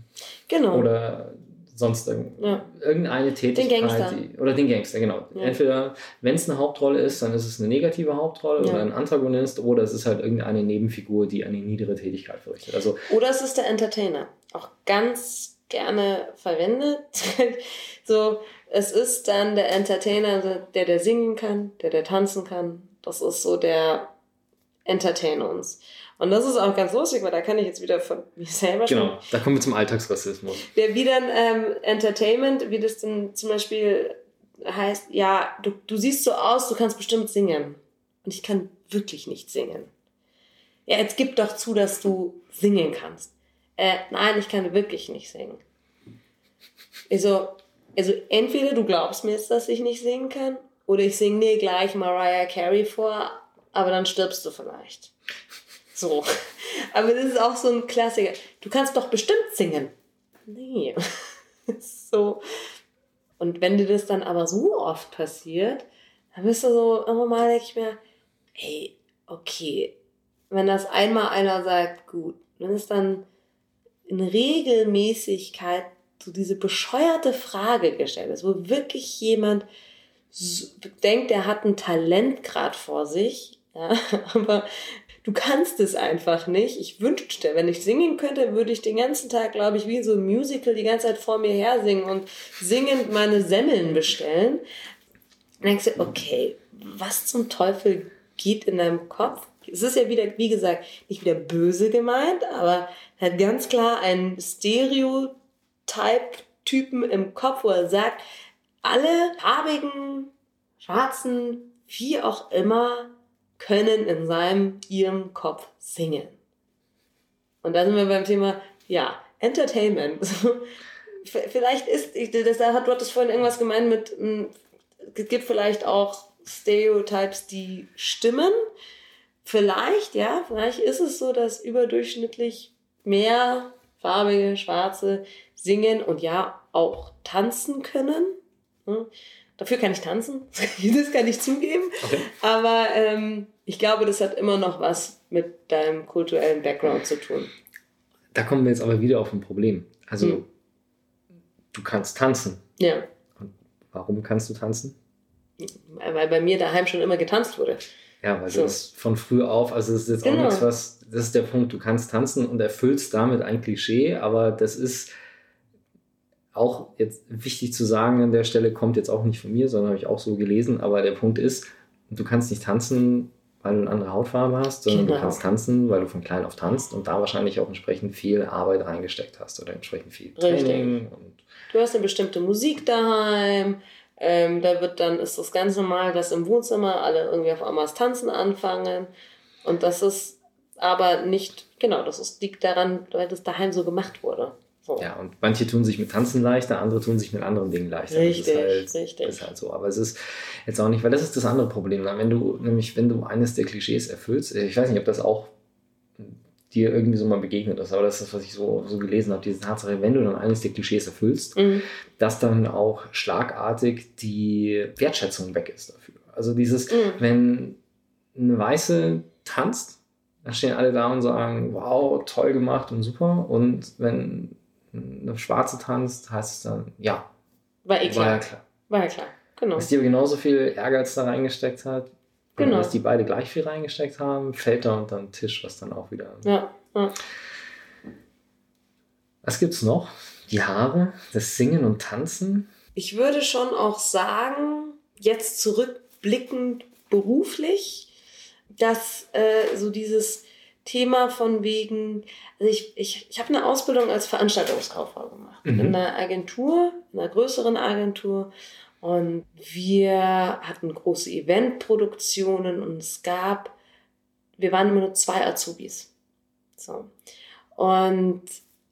Genau. Oder sonst ja. irgendeine Tätigkeit. Den Gangster. Die, oder den Gangster, genau. Ja. Entweder, wenn es eine Hauptrolle ist, dann ist es eine negative Hauptrolle ja. oder ein Antagonist oder es ist halt irgendeine Nebenfigur, die eine niedere Tätigkeit verrichtet. Also, oder es ist der Entertainer. Auch ganz gerne verwendet. so, es ist dann der Entertainer, der, der singen kann, der, der tanzen kann. Das ist so der Entertainer uns. Und das ist auch ganz lustig, weil da kann ich jetzt wieder von mir selber Genau, schon, da kommen wir zum Alltagsrassismus. Der wie dann ähm, Entertainment, wie das dann zum Beispiel heißt, ja, du, du siehst so aus, du kannst bestimmt singen. Und ich kann wirklich nicht singen. Ja, jetzt gib doch zu, dass du singen kannst. Äh, nein, ich kann wirklich nicht singen. Also, also entweder du glaubst mir jetzt, dass ich nicht singen kann, oder ich singe dir gleich Mariah Carey vor, aber dann stirbst du vielleicht. So. Aber das ist auch so ein Klassiker. Du kannst doch bestimmt singen. Nee. so. Und wenn dir das dann aber so oft passiert, dann bist du so, immer mal denke ich mir, hey, okay, wenn das einmal einer sagt, gut, wenn es dann in Regelmäßigkeit so diese bescheuerte Frage gestellt ist, wo wirklich jemand denkt, er hat ein Talent gerade vor sich, ja, aber du kannst es einfach nicht. Ich wünschte, wenn ich singen könnte, würde ich den ganzen Tag, glaube ich, wie so ein Musical die ganze Zeit vor mir her singen und singend meine Semmeln bestellen. Und denkst du, okay, was zum Teufel geht in deinem Kopf? Es ist ja wieder, wie gesagt, nicht wieder böse gemeint, aber hat ganz klar einen Stereotype-Typen im Kopf, wo er sagt, alle farbigen, schwarzen, wie auch immer, können in seinem, ihrem Kopf singen. Und da sind wir beim Thema, ja, Entertainment. vielleicht ist, das hat das vorhin irgendwas gemeint mit, hm, es gibt vielleicht auch Stereotypes, die stimmen. Vielleicht, ja, vielleicht ist es so, dass überdurchschnittlich mehr farbige, schwarze singen und ja, auch tanzen können. Hm. Dafür kann ich tanzen, das kann ich zugeben. Okay. Aber ähm, ich glaube, das hat immer noch was mit deinem kulturellen Background zu tun. Da kommen wir jetzt aber wieder auf ein Problem. Also, hm. du kannst tanzen. Ja. Und warum kannst du tanzen? Weil bei mir daheim schon immer getanzt wurde. Ja, weil so. das von früh auf, also das ist jetzt genau. auch nichts, was, das ist der Punkt, du kannst tanzen und erfüllst damit ein Klischee, aber das ist auch jetzt wichtig zu sagen an der Stelle, kommt jetzt auch nicht von mir, sondern habe ich auch so gelesen, aber der Punkt ist, du kannst nicht tanzen, weil du eine andere Hautfarbe hast, sondern genau. du kannst tanzen, weil du von klein auf tanzt und da wahrscheinlich auch entsprechend viel Arbeit reingesteckt hast oder entsprechend viel Training. du hast eine bestimmte Musik daheim, ähm, da wird dann, ist das ganz normal, dass im Wohnzimmer alle irgendwie auf einmal das Tanzen anfangen und das ist aber nicht, genau, das ist, liegt daran, weil das daheim so gemacht wurde. So. Ja, und manche tun sich mit Tanzen leichter, andere tun sich mit anderen Dingen leichter. Richtig, das ist halt, richtig. Das ist halt so. Aber es ist jetzt auch nicht, weil das ist das andere Problem. Wenn du, nämlich, wenn du eines der Klischees erfüllst, ich weiß nicht, ob das auch dir irgendwie so mal begegnet ist, aber das ist, was ich so, so gelesen habe, diese Tatsache, wenn du dann eines der Klischees erfüllst, mhm. dass dann auch schlagartig die Wertschätzung weg ist dafür. Also dieses, mhm. wenn eine Weiße tanzt, dann stehen alle da und sagen, wow, toll gemacht und super. Und wenn eine Schwarze tanzt, heißt es dann, ja. War eh klar. War ja klar. War ja klar, genau. Dass die aber genauso viel Ehrgeiz da reingesteckt hat, genau. dass die beide gleich viel reingesteckt haben, fällt da unter den Tisch, was dann auch wieder. Ja. ja. Was gibt's noch? Die Haare, das Singen und Tanzen. Ich würde schon auch sagen, jetzt zurückblickend beruflich, dass äh, so dieses Thema von wegen, also ich, ich, ich habe eine Ausbildung als Veranstaltungskauffrau gemacht mhm. in einer Agentur, in einer größeren Agentur. Und wir hatten große Eventproduktionen und es gab, wir waren immer nur zwei Azubis. So. Und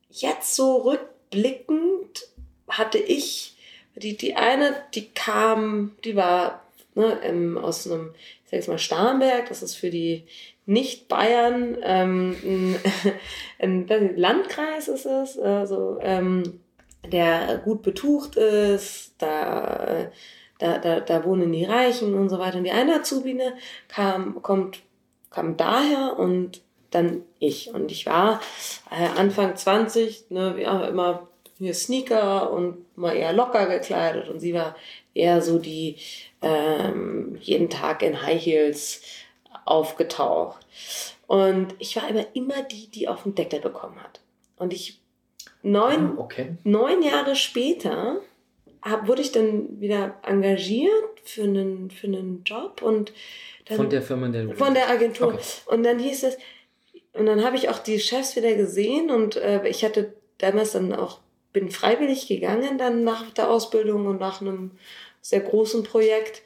jetzt so rückblickend hatte ich Die, die eine, die kam, die war ne, ähm, aus einem, sag jetzt mal, Starnberg, das ist für die Nicht-Bayern, ähm, ein, ein Landkreis ist es, also, ähm, der gut betucht ist, da, da, da, da wohnen die Reichen und so weiter. Und die eine Azubine kam, kommt, kam daher und dann ich. Und ich war äh, Anfang 20, ne, ja, immer hier Sneaker und mal eher locker gekleidet. Und sie war eher so die ähm, jeden Tag in High Heels aufgetaucht. Und ich war aber immer die, die auf den Deckel bekommen hat. Und ich neun, Ah, okay. neun Jahre später hab, wurde ich dann wieder engagiert für einen, für einen Job und dann, Von der Firma, in der du von der Agentur. Okay. Und dann hieß es, und dann habe ich auch die Chefs wieder gesehen und äh, ich hatte damals dann auch, bin freiwillig gegangen dann nach der Ausbildung und nach einem sehr großen Projekt.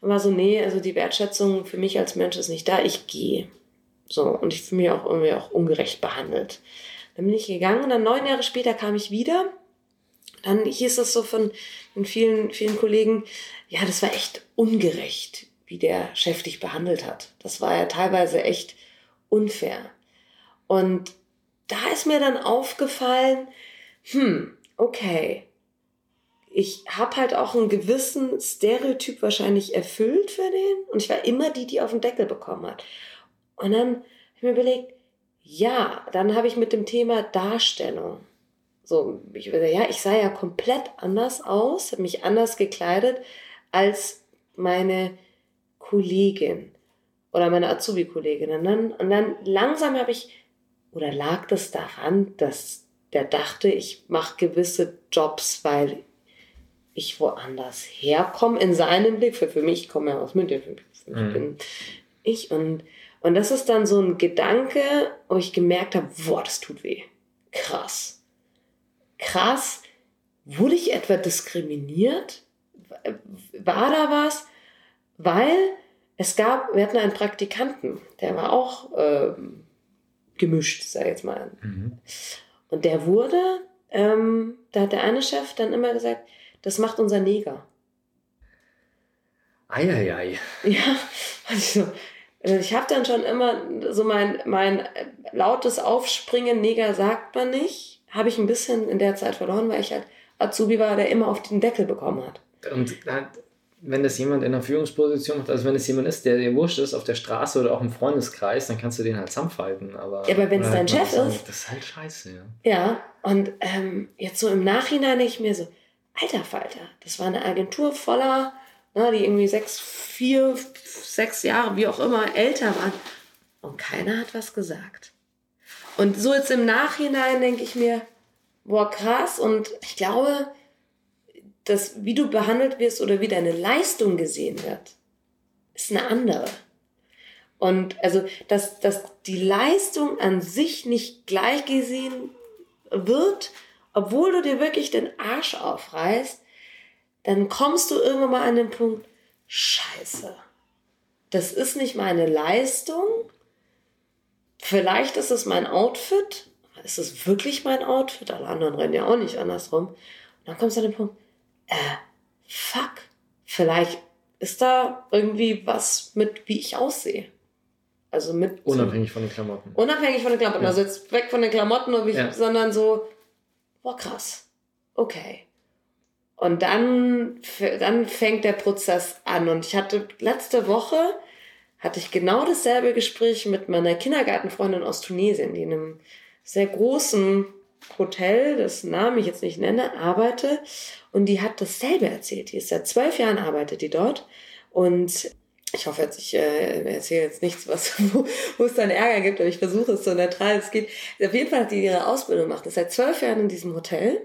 Und war so, nee, also die Wertschätzung für mich als Mensch ist nicht da, ich gehe. So, und ich fühle mich auch irgendwie auch ungerecht behandelt. Dann bin ich gegangen und dann neun Jahre später kam ich wieder. Dann hieß es so von, von vielen, vielen Kollegen, ja, das war echt ungerecht, wie der Chef dich behandelt hat. Das war ja teilweise echt unfair. Und da ist mir dann aufgefallen, hm, okay, ich habe halt auch einen gewissen Stereotyp wahrscheinlich erfüllt für den und ich war immer die, die auf den Deckel bekommen hat. Und dann habe ich mir überlegt, ja, dann habe ich mit dem Thema Darstellung so, ich würde ja, ich sah ja komplett anders aus, habe mich anders gekleidet als meine Kollegin oder meine Azubi-Kollegin. Und dann, und dann langsam habe ich, oder lag das daran, dass der dachte, ich mache gewisse Jobs, weil ich woanders herkomme in seinem Blick. Für, für mich, ich komme ja aus München, für mich, für Mhm. bin ich. Und, und das ist dann so ein Gedanke, wo ich gemerkt habe, boah, das tut weh. Krass. Krass. Wurde ich etwa diskriminiert? War da was? Weil es gab, wir hatten einen Praktikanten, der war auch ähm, gemischt, sag ich jetzt mal. Mhm. Und der wurde, ähm, da hat der eine Chef dann immer gesagt, das macht unser Neger. Eieiei. Ja, und ich so, also ich habe dann schon immer so mein, mein äh, lautes Aufspringen, Neger sagt man nicht, habe ich ein bisschen in der Zeit verloren, weil ich halt Azubi war, der immer auf den Deckel bekommen hat. Und wenn das jemand in einer Führungsposition macht, also wenn es jemand ist, der dir wurscht ist auf der Straße oder auch im Freundeskreis, dann kannst du den halt zusammenfalten. Aber, Ja, aber wenn's oder dein halt Chef ist? Das ist halt scheiße, ja. Ja, und ähm, jetzt so im Nachhinein denke ich mir so, alter Falter, das war eine Agentur voller, ne, die irgendwie sechs, vier, sechs Jahre, wie auch immer, älter waren. Und keiner hat was gesagt. Und so jetzt im Nachhinein denke ich mir, boah, krass. Und ich glaube, dass wie du behandelt wirst oder wie deine Leistung gesehen wird, ist eine andere. Und also, dass, dass die Leistung an sich nicht gleich gesehen wird, obwohl du dir wirklich den Arsch aufreißt, dann kommst du irgendwann mal an den Punkt, scheiße, das ist nicht meine Leistung, vielleicht ist es mein Outfit, ist es wirklich mein Outfit, alle anderen rennen ja auch nicht andersrum. Und dann kommst du an den Punkt, äh, fuck, vielleicht ist da irgendwie was mit, wie ich aussehe. Also mit Unabhängig von den Klamotten. Unabhängig von den Klamotten. Ja. Also jetzt weg von den Klamotten, ich, Ja. sondern so, boah, krass. Okay. Und dann, dann fängt der Prozess an. Und ich hatte letzte Woche, hatte ich genau dasselbe Gespräch mit meiner Kindergartenfreundin aus Tunesien, die in einem sehr großen Hotel, das Namen ich jetzt nicht nenne, arbeite. Und die hat dasselbe erzählt. Die ist seit zwölf Jahren arbeitet die dort. Und ich hoffe jetzt, ich äh, erzähle jetzt nichts, was, wo, wo es dann Ärger gibt, aber ich versuche es so neutral es geht. Auf jeden Fall hat die ihre Ausbildung gemacht, ist seit zwölf Jahren in diesem Hotel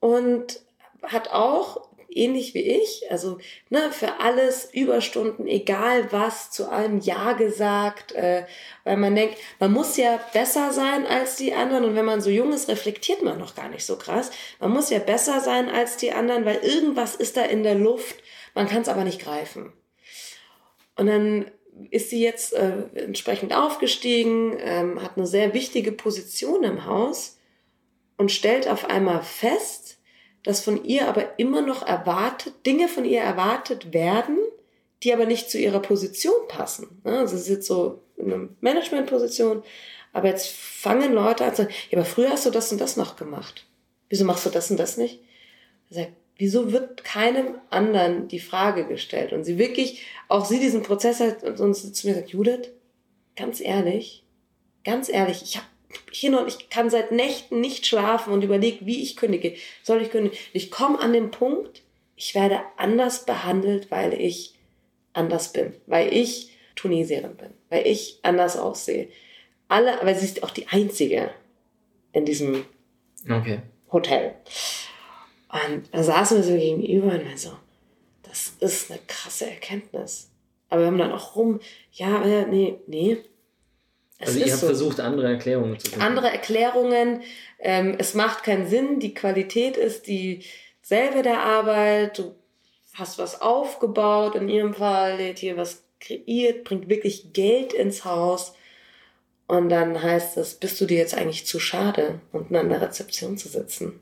und hat auch, ähnlich wie ich, also ne, für alles Überstunden, egal was, zu allem Ja gesagt, äh, weil man denkt, man muss ja besser sein als die anderen und wenn man so jung ist, reflektiert man noch gar nicht so krass. Man muss ja besser sein als die anderen, weil irgendwas ist da in der Luft, man kann es aber nicht greifen. Und dann ist sie jetzt äh, entsprechend aufgestiegen, ähm, hat eine sehr wichtige Position im Haus und stellt auf einmal fest, dass von ihr aber immer noch erwartet, Dinge von ihr erwartet werden, die aber nicht zu ihrer Position passen. Also sie sitzt so in einer Managementposition, aber jetzt fangen Leute an zu sagen, ja, aber früher hast du das und das noch gemacht. Wieso machst du das und das nicht? Sagt, wieso wird keinem anderen die Frage gestellt? Und sie wirklich, auch sie diesen Prozess hat und uns zu mir sagt, Judith, ganz ehrlich, ganz ehrlich, ich habe hin und ich kann seit Nächten nicht schlafen und überlege, wie ich kündige. Soll ich kündigen? Ich komme an den Punkt, ich werde anders behandelt, weil ich anders bin, weil ich Tunesierin bin, weil ich anders aussehe. Alle, aber sie ist auch die einzige in diesem okay. Hotel. Und da saßen wir so gegenüber und wir so, das ist eine krasse Erkenntnis. Aber wir haben dann auch rum, ja, nee, nee, also ihr habt so. versucht, andere Erklärungen zu finden. Andere Erklärungen. Ähm, es macht keinen Sinn. Die Qualität ist dieselbe der Arbeit. Du hast was aufgebaut. In ihrem Fall hat hier was kreiert, bringt wirklich Geld ins Haus. Und dann heißt es, bist du dir jetzt eigentlich zu schade, unten an der Rezeption zu sitzen?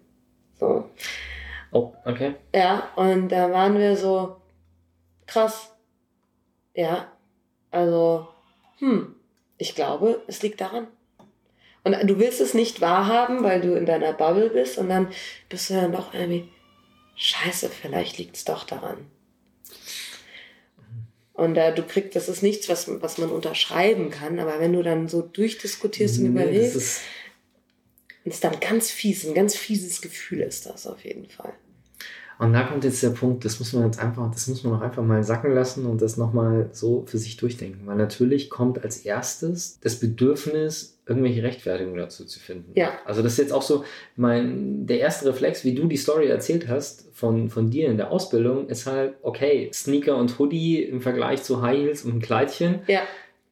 So. Oh, okay. Ja, und da waren wir so, krass. Ja, also, hm, ich glaube, es liegt daran. Und du willst es nicht wahrhaben, weil du in deiner Bubble bist und dann bist du dann doch irgendwie, scheiße, vielleicht liegt es doch daran. Und äh, du kriegst, das ist nichts, was, was man unterschreiben kann, aber wenn du dann so durchdiskutierst und nee, überlegst, ist, ist dann ganz fies, ein ganz fieses Gefühl ist das auf jeden Fall. Und da kommt jetzt der Punkt, das muss man jetzt einfach, das muss man auch einfach mal sacken lassen und das nochmal so für sich durchdenken. Weil natürlich kommt als erstes das Bedürfnis, irgendwelche Rechtfertigungen dazu zu finden. Ja. Also das ist jetzt auch so, mein, der erste Reflex, wie du die Story erzählt hast von, von dir in der Ausbildung, ist halt, okay, Sneaker und Hoodie im Vergleich zu High Heels und ein Kleidchen. Ja.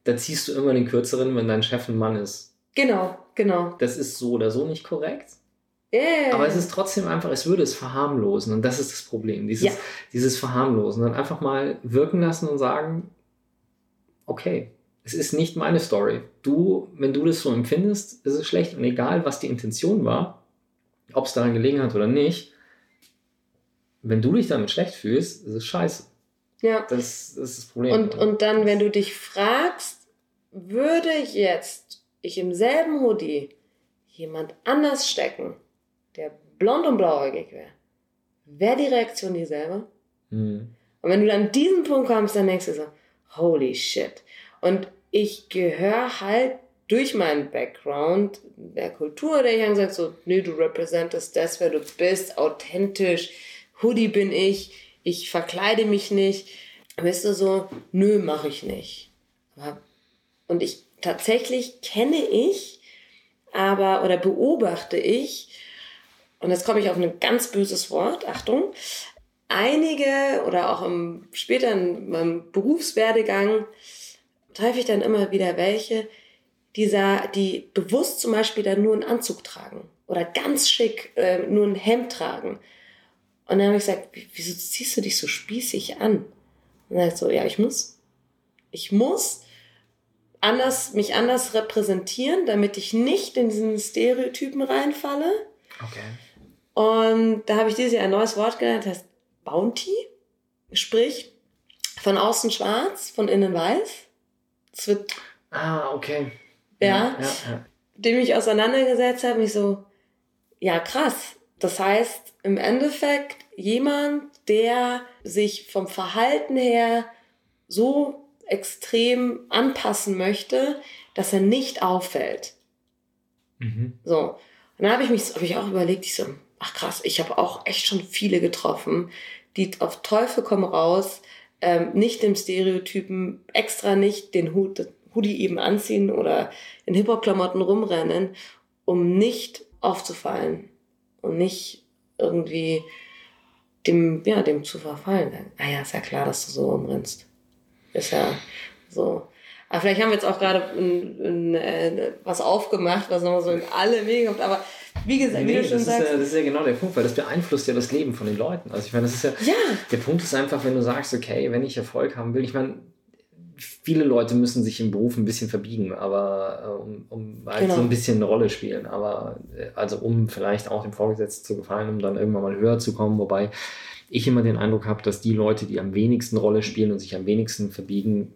Da ziehst du immer den kürzeren, wenn dein Chef ein Mann ist. Genau, genau. Das ist so oder so nicht korrekt. Yeah. Aber es ist trotzdem einfach, es würde es verharmlosen und das ist das Problem, dieses, ja. dieses Verharmlosen. Dann einfach mal wirken lassen und sagen, okay, es ist nicht meine Story. Du, wenn du das so empfindest, ist es schlecht und egal, was die Intention war, ob es daran gelegen hat oder nicht, wenn du dich damit schlecht fühlst, ist es scheiße. Ja. Das, das ist das Problem. Und, und dann, wenn du dich fragst, würde jetzt ich im selben Hoodie jemand anders stecken, der blond und blauäugig wäre, wäre die Reaktion dieselbe. Mhm. Und wenn du dann an diesen Punkt kommst, dann denkst du so, holy shit. Und ich gehöre halt durch meinen Background der Kultur, der ich habe gesagt so, nee, du representest das, wer du bist, authentisch, Hoodie bin ich, ich verkleide mich nicht. Weißt du so, nö, mache ich nicht. Und ich tatsächlich kenne ich, aber oder beobachte ich und jetzt komme ich auf ein ganz böses Wort, Achtung, einige oder auch im späteren meinem Berufswerdegang treffe ich dann immer wieder welche, dieser, die bewusst zum Beispiel dann nur einen Anzug tragen oder ganz schick äh, nur ein Hemd tragen. Und dann habe ich gesagt, wieso ziehst du dich so spießig an? Und dann so, ja, ich muss. Ich muss anders, mich anders repräsentieren, damit ich nicht in diesen Stereotypen reinfalle. Okay. Und da habe ich dieses Jahr ein neues Wort gelernt, das heißt Bounty. Sprich, von außen schwarz, von innen weiß. Es wird. Ah, okay. Ja. ja, ja, ja. Dem ich auseinandergesetzt habe, mich so, ja, krass. Das heißt, im Endeffekt jemand, der sich vom Verhalten her so extrem anpassen möchte, dass er nicht auffällt. Mhm. So. Und dann habe ich mich, habe ich auch überlegt, ich so, ach krass, ich habe auch echt schon viele getroffen, die auf Teufel komm raus, ähm, nicht dem Stereotypen, extra nicht den Hut, Hoodie eben anziehen oder in Hip-Hop-Klamotten rumrennen, um nicht aufzufallen und nicht irgendwie dem, ja, dem zu verfallen. Ah ja, ist ja klar, dass du so rumrennst. Ist ja so. Aber vielleicht haben wir jetzt auch gerade äh, was aufgemacht, was nochmal so in alle Wege kommt. Aber wie gesagt, nee, wie du schon das sagst. Ist ja, das ist ja genau der Punkt, weil das beeinflusst ja das Leben von den Leuten. Also ich meine, das ist ja, ja. Der Punkt ist einfach, wenn du sagst, okay, wenn ich Erfolg haben will, ich meine, viele Leute müssen sich im Beruf ein bisschen verbiegen, aber äh, um, um halt genau. so ein bisschen eine Rolle spielen. Aber äh, also um vielleicht auch dem Vorgesetzten zu gefallen, um dann irgendwann mal höher zu kommen, wobei ich immer den Eindruck habe, dass die Leute, die am wenigsten Rolle spielen und sich am wenigsten verbiegen,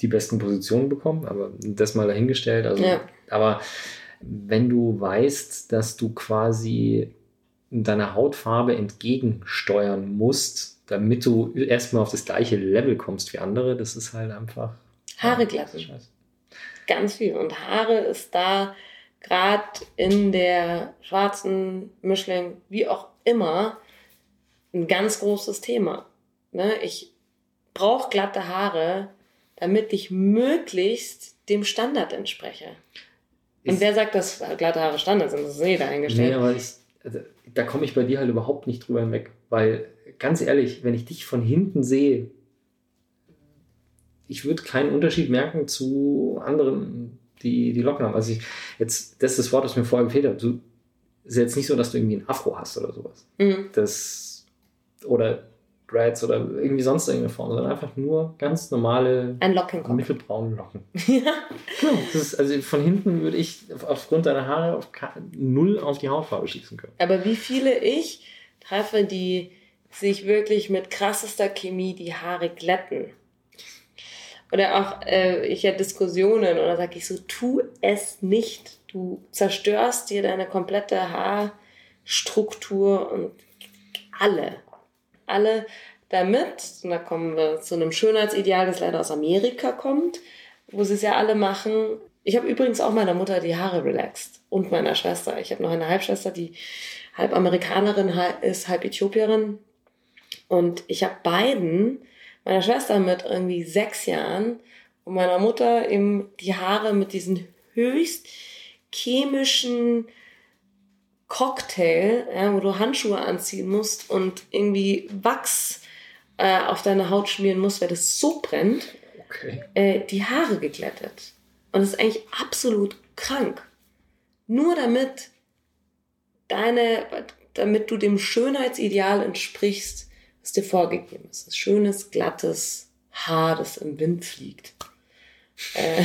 die besten Positionen bekommen. Aber das mal dahingestellt. Also, ja. aber wenn du weißt, dass du quasi deiner Hautfarbe entgegensteuern musst, damit du erstmal auf das gleiche Level kommst wie andere, das ist halt einfach. Haare glatten. Ganz viel. Und Haare ist da gerade in der schwarzen Mischling, wie auch immer, ein ganz großes Thema. Ne? Ich brauche glatte Haare, damit ich möglichst dem Standard entspreche. Und wer sagt, dass glatte Haare Standard sind? Das ist eh dahingestellt. Nee, aber ich, also, da komme ich bei dir halt überhaupt nicht drüber hinweg. Weil, ganz ehrlich, wenn ich dich von hinten sehe, ich würde keinen Unterschied merken zu anderen, die die Locken haben. Also ich, jetzt, das ist das Wort, das mir vorher gefehlt hat. Du ist jetzt nicht so, dass du irgendwie ein Afro hast oder sowas. Mhm. Das, oder Dreads oder irgendwie sonst irgendeine Form, sondern einfach nur ganz normale Ein Lockenkopf. mittelbraune Locken. ja. Genau, ist, also von hinten würde ich aufgrund deiner Haare auf null auf die Hautfarbe schießen können. Aber wie viele ich treffe, die sich wirklich mit krassester Chemie die Haare glätten. Oder auch, äh, ich hätte Diskussionen oder sage ich so, tu es nicht. Du zerstörst dir deine komplette Haarstruktur und alle alle damit, und da kommen wir zu einem Schönheitsideal, das leider aus Amerika kommt, wo sie es ja alle machen. Ich habe übrigens auch meiner Mutter die Haare relaxed und meiner Schwester. Ich habe noch eine Halbschwester, die halb Amerikanerin ist, halb Äthiopierin. Und ich habe beiden, meiner Schwester mit irgendwie sechs Jahren und meiner Mutter eben die Haare mit diesen höchst chemischen Cocktail, ja, wo du Handschuhe anziehen musst und irgendwie Wachs äh, auf deine Haut schmieren musst, weil das so brennt, okay. äh, die Haare geglättet. Und das ist eigentlich absolut krank. Nur damit deine, damit du dem Schönheitsideal entsprichst, was dir vorgegeben ist. Das schönes, glattes Haar, das im Wind fliegt. Äh,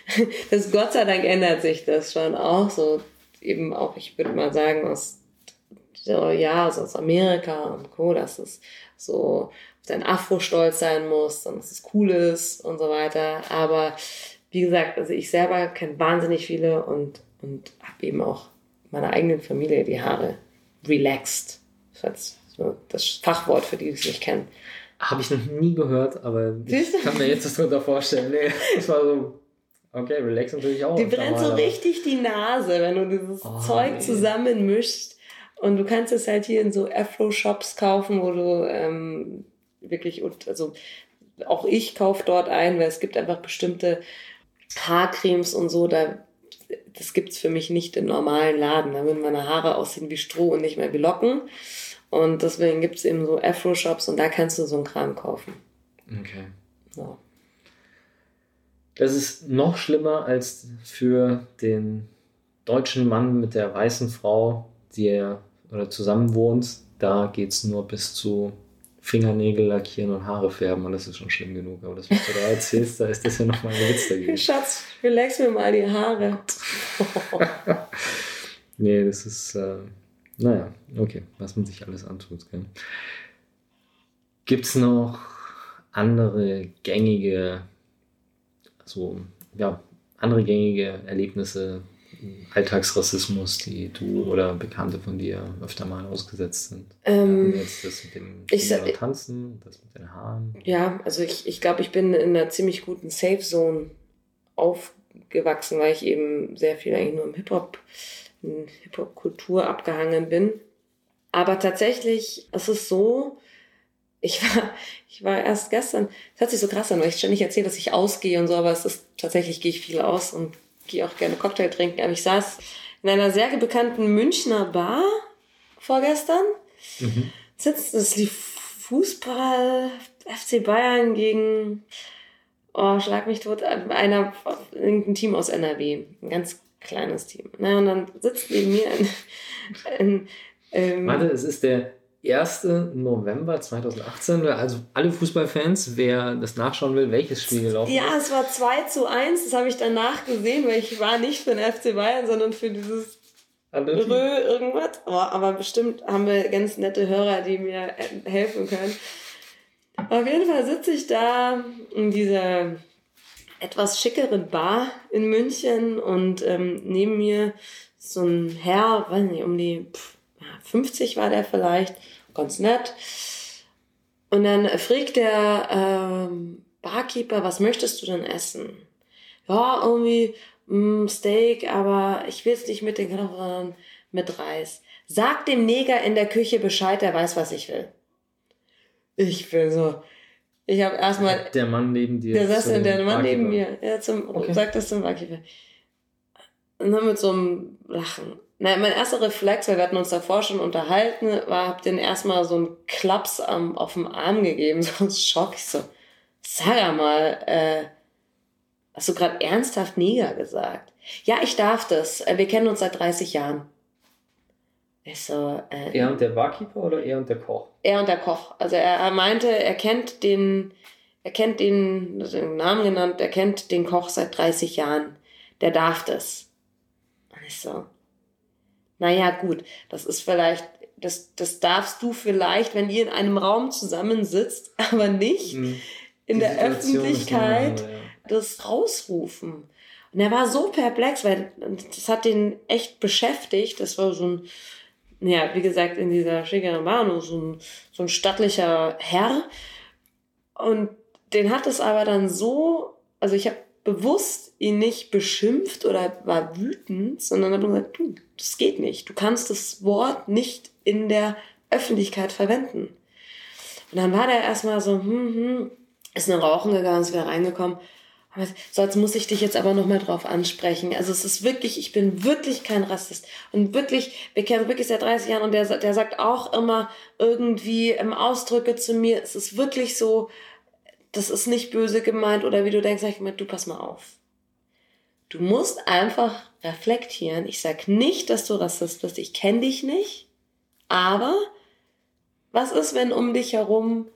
das Gott sei Dank ändert sich das schon auch so eben auch, ich würde mal sagen, aus, ja, also aus Amerika und Co., dass es so auf dein Afro stolz sein muss und dass es cool ist und so weiter. Aber wie gesagt, also ich selber kenne wahnsinnig viele und, und habe eben auch meiner eigenen Familie die Haare relaxed. Das ist das Fachwort für die, die es nicht kennen. Habe ich noch nie gehört, aber ich kann mir jetzt das drunter vorstellen. Nee, das war so Okay, Relax natürlich auch. Die brennt so richtig die Nase, wenn du dieses oh, Zeug nee. zusammenmischst. Und du kannst es halt hier in so Afro-Shops kaufen, wo du ähm, wirklich, also auch ich kaufe dort ein, weil es gibt einfach bestimmte Haarcremes und so, da das gibt's für mich nicht im normalen Laden. Da würden meine Haare aussehen wie Stroh und nicht mehr wie Locken. Und deswegen gibt's eben so Afro-Shops und da kannst du so einen Kram kaufen. Okay. So. Das ist noch schlimmer als für den deutschen Mann mit der weißen Frau, die er oder zusammen wohnt. Da geht es nur bis zu Fingernägel lackieren und Haare färben und das ist schon schlimm genug. Aber das, was du da erzählst, da ist das ja nochmal ein Witz dagegen. Schatz, relax mir mal die Haare. nee, das ist, äh, naja, okay, was man sich alles antut. Gibt es noch andere gängige so ja, andere gängige Erlebnisse, Alltagsrassismus, die du oder Bekannte von dir öfter mal ausgesetzt sind? Ähm, jetzt das mit dem ich Tanzen, das mit den Haaren. Ja, also ich, ich glaube, ich bin in einer ziemlich guten Safe Zone aufgewachsen, weil ich eben sehr viel eigentlich nur im Hip-Hop, in Hip-Hop-Kultur abgehangen bin. Aber tatsächlich ist es so, ich war, ich war erst gestern, es hört sich so krass an, weil ich ständig erzähle, dass ich ausgehe und so, aber es ist tatsächlich gehe ich viel aus und gehe auch gerne Cocktail trinken. Aber ich saß in einer sehr bekannten Münchner Bar vorgestern. Mhm. Sitzt, es lief Fußball, FC Bayern gegen, oh, schlag mich tot, einer, irgendein Team aus NRW. Ein ganz kleines Team. Na, und dann sitzt neben mir ein, ein ähm, Warte, es ist der 1. November 2018. Also alle Fußballfans, wer das nachschauen will, welches Spiel gelaufen ist. Ja, es war 2 zu 1. Das habe ich danach gesehen, weil ich war nicht für den FC Bayern, sondern für dieses Rö irgendwas. Oh, aber bestimmt haben wir ganz nette Hörer, die mir helfen können. Auf jeden Fall sitze ich da in dieser etwas schickeren Bar in München und ähm, neben mir so ein Herr, weiß nicht, um die 50 war der vielleicht, ganz nett. Und dann fragt der ähm, Barkeeper, was möchtest du denn essen? Ja, irgendwie mh, mm, Steak, aber ich will es nicht mit den Knochen, mit Reis. Sag dem Neger in der Küche Bescheid, der weiß, was ich will. Ich will so. Ich habe erstmal. Der Mann neben dir. Der saß der Mann neben mir. Ja, zum, okay. sagt das zum Barkeeper. Und dann mit so einem Lachen. Na, mein erster Reflex, weil wir hatten uns davor schon unterhalten, war, hab den erstmal so einen Klaps am, auf dem Arm gegeben, so ein Schock. Ich so, sag mal, äh, hast du gerade ernsthaft Neger gesagt? Ja, ich darf das. Äh, wir kennen uns seit 30 Jahren. Ich so, äh, er und der Barkeeper oder er und der Koch? Er und der Koch. Also er, er meinte, er kennt den, er kennt den, den Namen genannt, er kennt den Koch seit 30 Jahren. Der darf das. Und ich so, naja, gut, das ist vielleicht, das, das darfst du vielleicht, wenn ihr in einem Raum zusammensitzt, aber nicht mhm. in der Öffentlichkeit normal, ja. das rausrufen. Und er war so perplex, weil das hat den echt beschäftigt. Das war so ein, ja, wie gesagt, in dieser schickeren Bahnhof, so ein, so ein stattlicher Herr. Und den hat es aber dann so, also ich habe bewusst ihn nicht beschimpft oder war wütend, sondern habe gesagt, du, das geht nicht. Du kannst das Wort nicht in der Öffentlichkeit verwenden. Und dann war der erstmal so, hm, hm, ist in Rauchen gegangen, ist wieder reingekommen. So, jetzt muss ich dich jetzt aber nochmal drauf ansprechen. Also es ist wirklich, ich bin wirklich kein Rassist. Und wirklich, wir kennen wirklich seit 30 Jahren und der, der sagt auch immer irgendwie im Ausdrücke zu mir, es ist wirklich so, das ist nicht böse gemeint oder wie du denkst, sag ich mir, du pass mal auf. Du musst einfach reflektieren. Ich sag nicht, dass du Rassist bist. Ich kenne dich nicht. Aber was ist, wenn um dich herum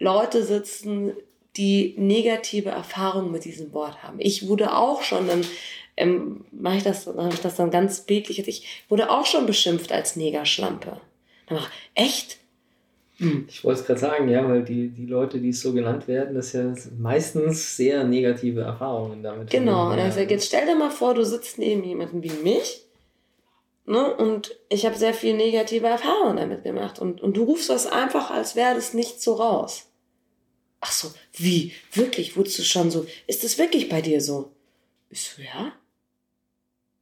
Leute sitzen, die negative Erfahrungen mit diesem Wort haben? Ich wurde auch schon, dann ähm, mache ich das, dann ich das dann ganz bildlich. Ich wurde auch schon beschimpft als Negerschlampe. Dann mach, echt? Hm. Ich wollte es gerade sagen, ja, weil die, die Leute, die so genannt werden, das ja meistens sehr negative Erfahrungen damit Genau, und also jetzt stell dir mal vor, du sitzt neben jemandem wie mich, ne, und ich habe sehr viel negative Erfahrungen damit gemacht und, und du rufst das einfach, als wäre das nicht so raus. Ach so, wie? Wirklich? Wurdest du schon so? Ist das wirklich bei dir so? Ich so, ja.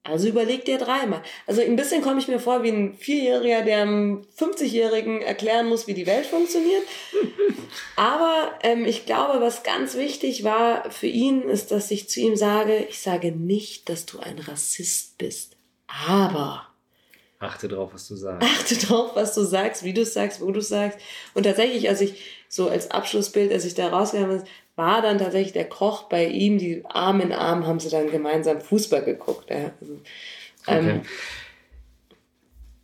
Also überleg dir dreimal. Also ein bisschen komme ich mir vor wie ein Vierjähriger, der einem 50-Jährigen erklären muss, wie die Welt funktioniert. Aber ähm, ich glaube, was ganz wichtig war für ihn, ist, dass ich zu ihm sage, ich sage nicht, dass du ein Rassist bist. Aber. Achte drauf, was du sagst. Achte drauf, was du sagst, wie du sagst, wo du sagst. Und tatsächlich, als ich so als Abschlussbild, als ich da rausgegangen bin, war dann tatsächlich der Koch bei ihm, die Arm in Arm haben sie dann gemeinsam Fußball geguckt. Ja. Also, ähm, okay.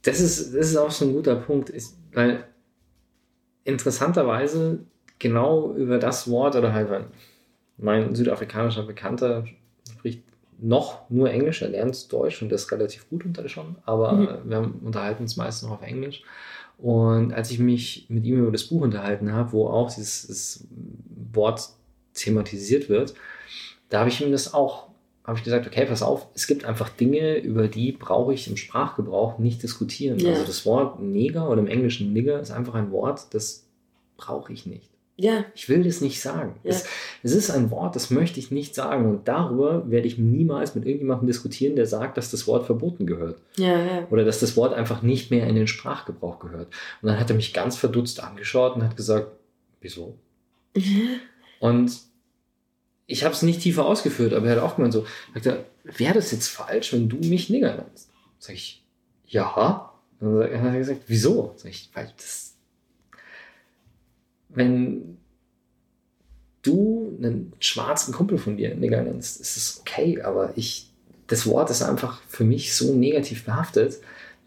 das, ist, das ist auch so ein guter Punkt, ist, weil interessanterweise genau über das Wort oder halt mein südafrikanischer Bekannter spricht noch nur Englisch, er lernt Deutsch und das relativ gut unter schon, aber mhm. wir haben, unterhalten uns meist noch auf Englisch. Und als ich mich mit ihm über das Buch unterhalten habe, wo auch dieses Wort thematisiert wird, da habe ich ihm das auch, habe ich gesagt, okay, pass auf, es gibt einfach Dinge, über die brauche ich im Sprachgebrauch nicht diskutieren. Ja. Also das Wort Neger oder im Englischen Nigger ist einfach ein Wort, das brauche ich nicht. Ja. Ich will das nicht sagen. Ja. Es, es, ist ein Wort, das möchte ich nicht sagen. Und darüber werde ich niemals mit irgendjemandem diskutieren, der sagt, dass das Wort verboten gehört. Ja, ja. Oder dass das Wort einfach nicht mehr in den Sprachgebrauch gehört. Und dann hat er mich ganz verdutzt angeschaut und hat gesagt, wieso? Und ich habe es nicht tiefer ausgeführt, aber er hat auch gemeint so, wäre das jetzt falsch, wenn du mich Nigger nennst? Sag ich, ja. Dann hat er gesagt, wieso? Sag ich, weil das, wenn du einen schwarzen Kumpel von dir Nigger nennst, ist es okay, aber ich, das Wort ist einfach für mich so negativ behaftet,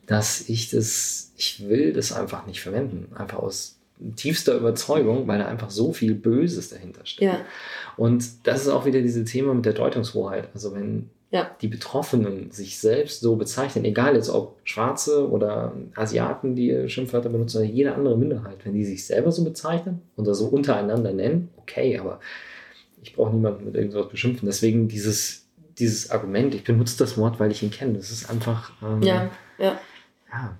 dass ich das, ich will das einfach nicht verwenden. Einfach aus tiefster Überzeugung, weil da einfach so viel Böses dahinter steht. Ja. Und das ist auch wieder dieses Thema mit der Deutungshoheit. Also wenn ja. die Betroffenen sich selbst so bezeichnen, egal jetzt ob Schwarze oder Asiaten, die Schimpfwörter benutzen, oder jede andere Minderheit, wenn die sich selber so bezeichnen oder so untereinander nennen, okay, aber ich brauche niemanden mit irgendwas beschimpfen. Deswegen dieses, dieses Argument, ich benutze das Wort, weil ich ihn kenne, das ist einfach. Ähm, ja, ja. Ja.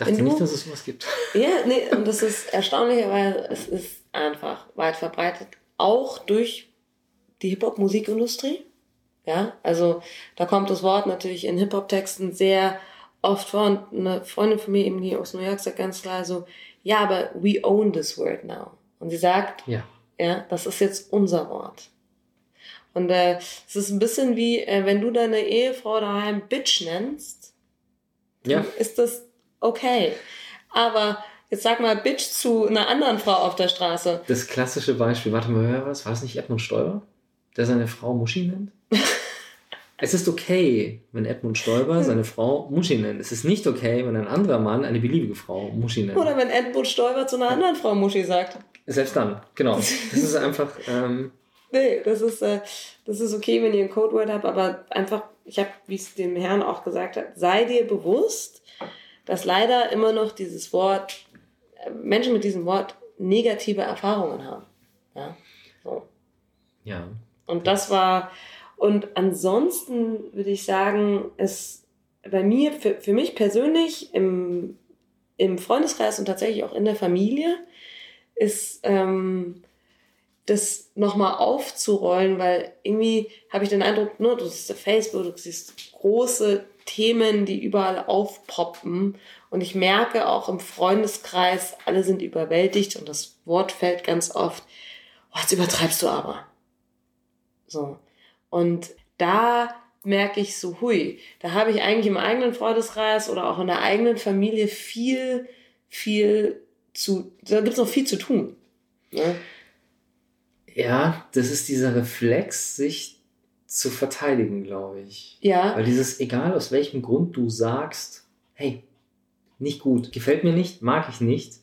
Dachte du, nicht, dass es sowas gibt. Ja, nee, und das ist erstaunlicherweise, es ist einfach weit verbreitet, auch durch die Hip-Hop-Musikindustrie. Ja, also da kommt das Wort natürlich in Hip-Hop-Texten sehr oft vor und eine Freundin von mir eben hier aus New York sagt ganz klar so, ja, aber we own this word now. Und sie sagt, ja, ja das ist jetzt unser Wort. Und äh, es ist ein bisschen wie, äh, wenn du deine Ehefrau daheim Bitch nennst, ja. ist das okay. Aber jetzt sag mal Bitch zu einer anderen Frau auf der Straße. Das klassische Beispiel, warte mal, wer was? War es nicht Edmund Stoiber, der seine Frau Muschi nennt? Es ist okay, wenn Edmund Stoiber seine Frau Muschi nennt. Es ist nicht okay, wenn ein anderer Mann eine beliebige Frau Muschi nennt. Oder wenn Edmund Stoiber zu einer anderen Frau Muschi sagt. Selbst dann, genau. Das ist einfach. Ähm, nee, das ist, äh, das ist okay, wenn ihr ein Codewort habt, aber einfach, ich habe, wie es dem Herrn auch gesagt hat, sei dir bewusst, dass leider immer noch dieses Wort, Menschen mit diesem Wort negative Erfahrungen haben. Ja. So. Ja. Und das war und ansonsten würde ich sagen, es bei mir, für, für mich persönlich im, im Freundeskreis und tatsächlich auch in der Familie ist ähm, das nochmal aufzurollen, weil irgendwie habe ich den Eindruck, ne, du siehst Facebook, du siehst große Themen, die überall aufpoppen. Und ich merke auch im Freundeskreis, alle sind überwältigt und das Wort fällt ganz oft, oh, jetzt übertreibst du aber. So. Und da merke ich so, hui, da habe ich eigentlich im eigenen Freundeskreis oder auch in der eigenen Familie viel, viel zu, da gibt es noch viel zu tun. Ne? Ja, das ist dieser Reflex, sich zu verteidigen, glaube ich. Ja. Weil dieses, egal aus welchem Grund du sagst, hey, nicht gut, gefällt mir nicht, mag ich nicht,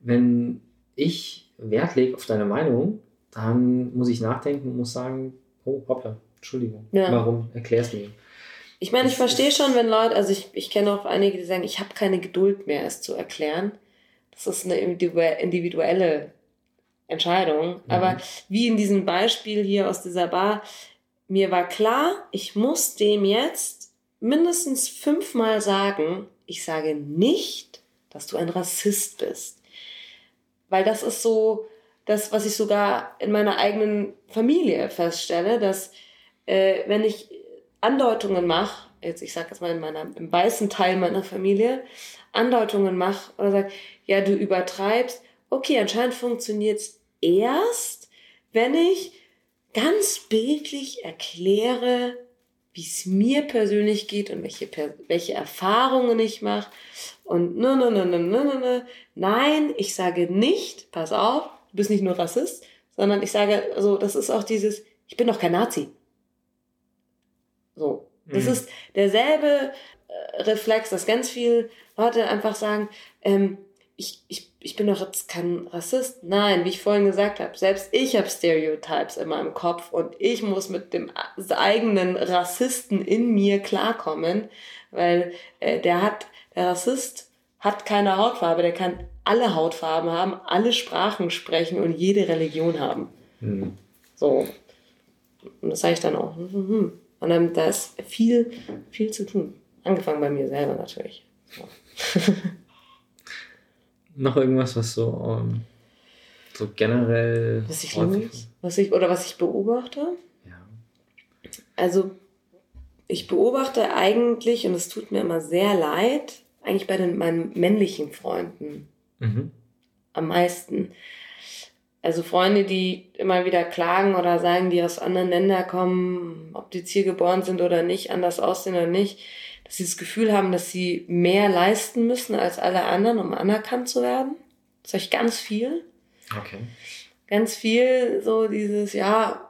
wenn ich Wert lege auf deine Meinung, dann muss ich nachdenken und muss sagen, oh, hoppla, Entschuldigung. Ja. Warum? Erklär's mir. Ich meine, ich verstehe schon, wenn Leute, also ich, ich kenne auch einige, die sagen, ich habe keine Geduld mehr, es zu erklären. Das ist eine individuelle Entscheidung. Mhm. Aber wie in diesem Beispiel hier aus dieser Bar, mir war klar, ich muss dem jetzt mindestens fünfmal sagen, ich sage nicht, dass du ein Rassist bist. Weil das ist so das, was ich sogar in meiner eigenen Familie feststelle, dass äh, wenn ich Andeutungen mache, jetzt ich sage jetzt mal in meiner, im weißen Teil meiner Familie, Andeutungen mache oder sage, ja, du übertreibst, okay, anscheinend funktioniert es erst, wenn ich ganz bildlich erkläre, wie es mir persönlich geht und welche, welche Erfahrungen ich mache. Und ne, ne, ne, ne, ne, ne, ne. Nein, ich sage nicht, pass auf, du bist nicht nur Rassist, sondern ich sage, also das ist auch dieses, ich bin doch kein Nazi. So. Das mhm. ist derselbe äh, Reflex, dass ganz viele Leute einfach sagen, ähm, ich, ich, ich bin doch jetzt kein Rassist. Nein, wie ich vorhin gesagt habe, selbst ich habe Stereotypes in meinem Kopf und ich muss mit dem eigenen Rassisten in mir klarkommen, weil äh, der hat, der Rassist hat keine Hautfarbe, der kann alle Hautfarben haben, alle Sprachen sprechen und jede Religion haben. Mhm. So. Und das sage ich dann auch. Hm, hm, hm. Und dann, da ist viel, viel zu tun. Angefangen bei mir selber natürlich. So. Noch irgendwas, was so, um, ähm, so generell. Was ich, was ich oder was ich beobachte? Ja. Also, ich beobachte eigentlich, und es tut mir immer sehr leid, eigentlich bei den, meinen männlichen Freunden mhm. am meisten also Freunde, die immer wieder klagen oder sagen, die aus anderen Ländern kommen, ob die hier geboren sind oder nicht, anders aussehen oder nicht, dass sie das Gefühl haben, dass sie mehr leisten müssen als alle anderen, um anerkannt zu werden. Das höre ich ganz viel. Okay. Ganz viel so dieses, ja,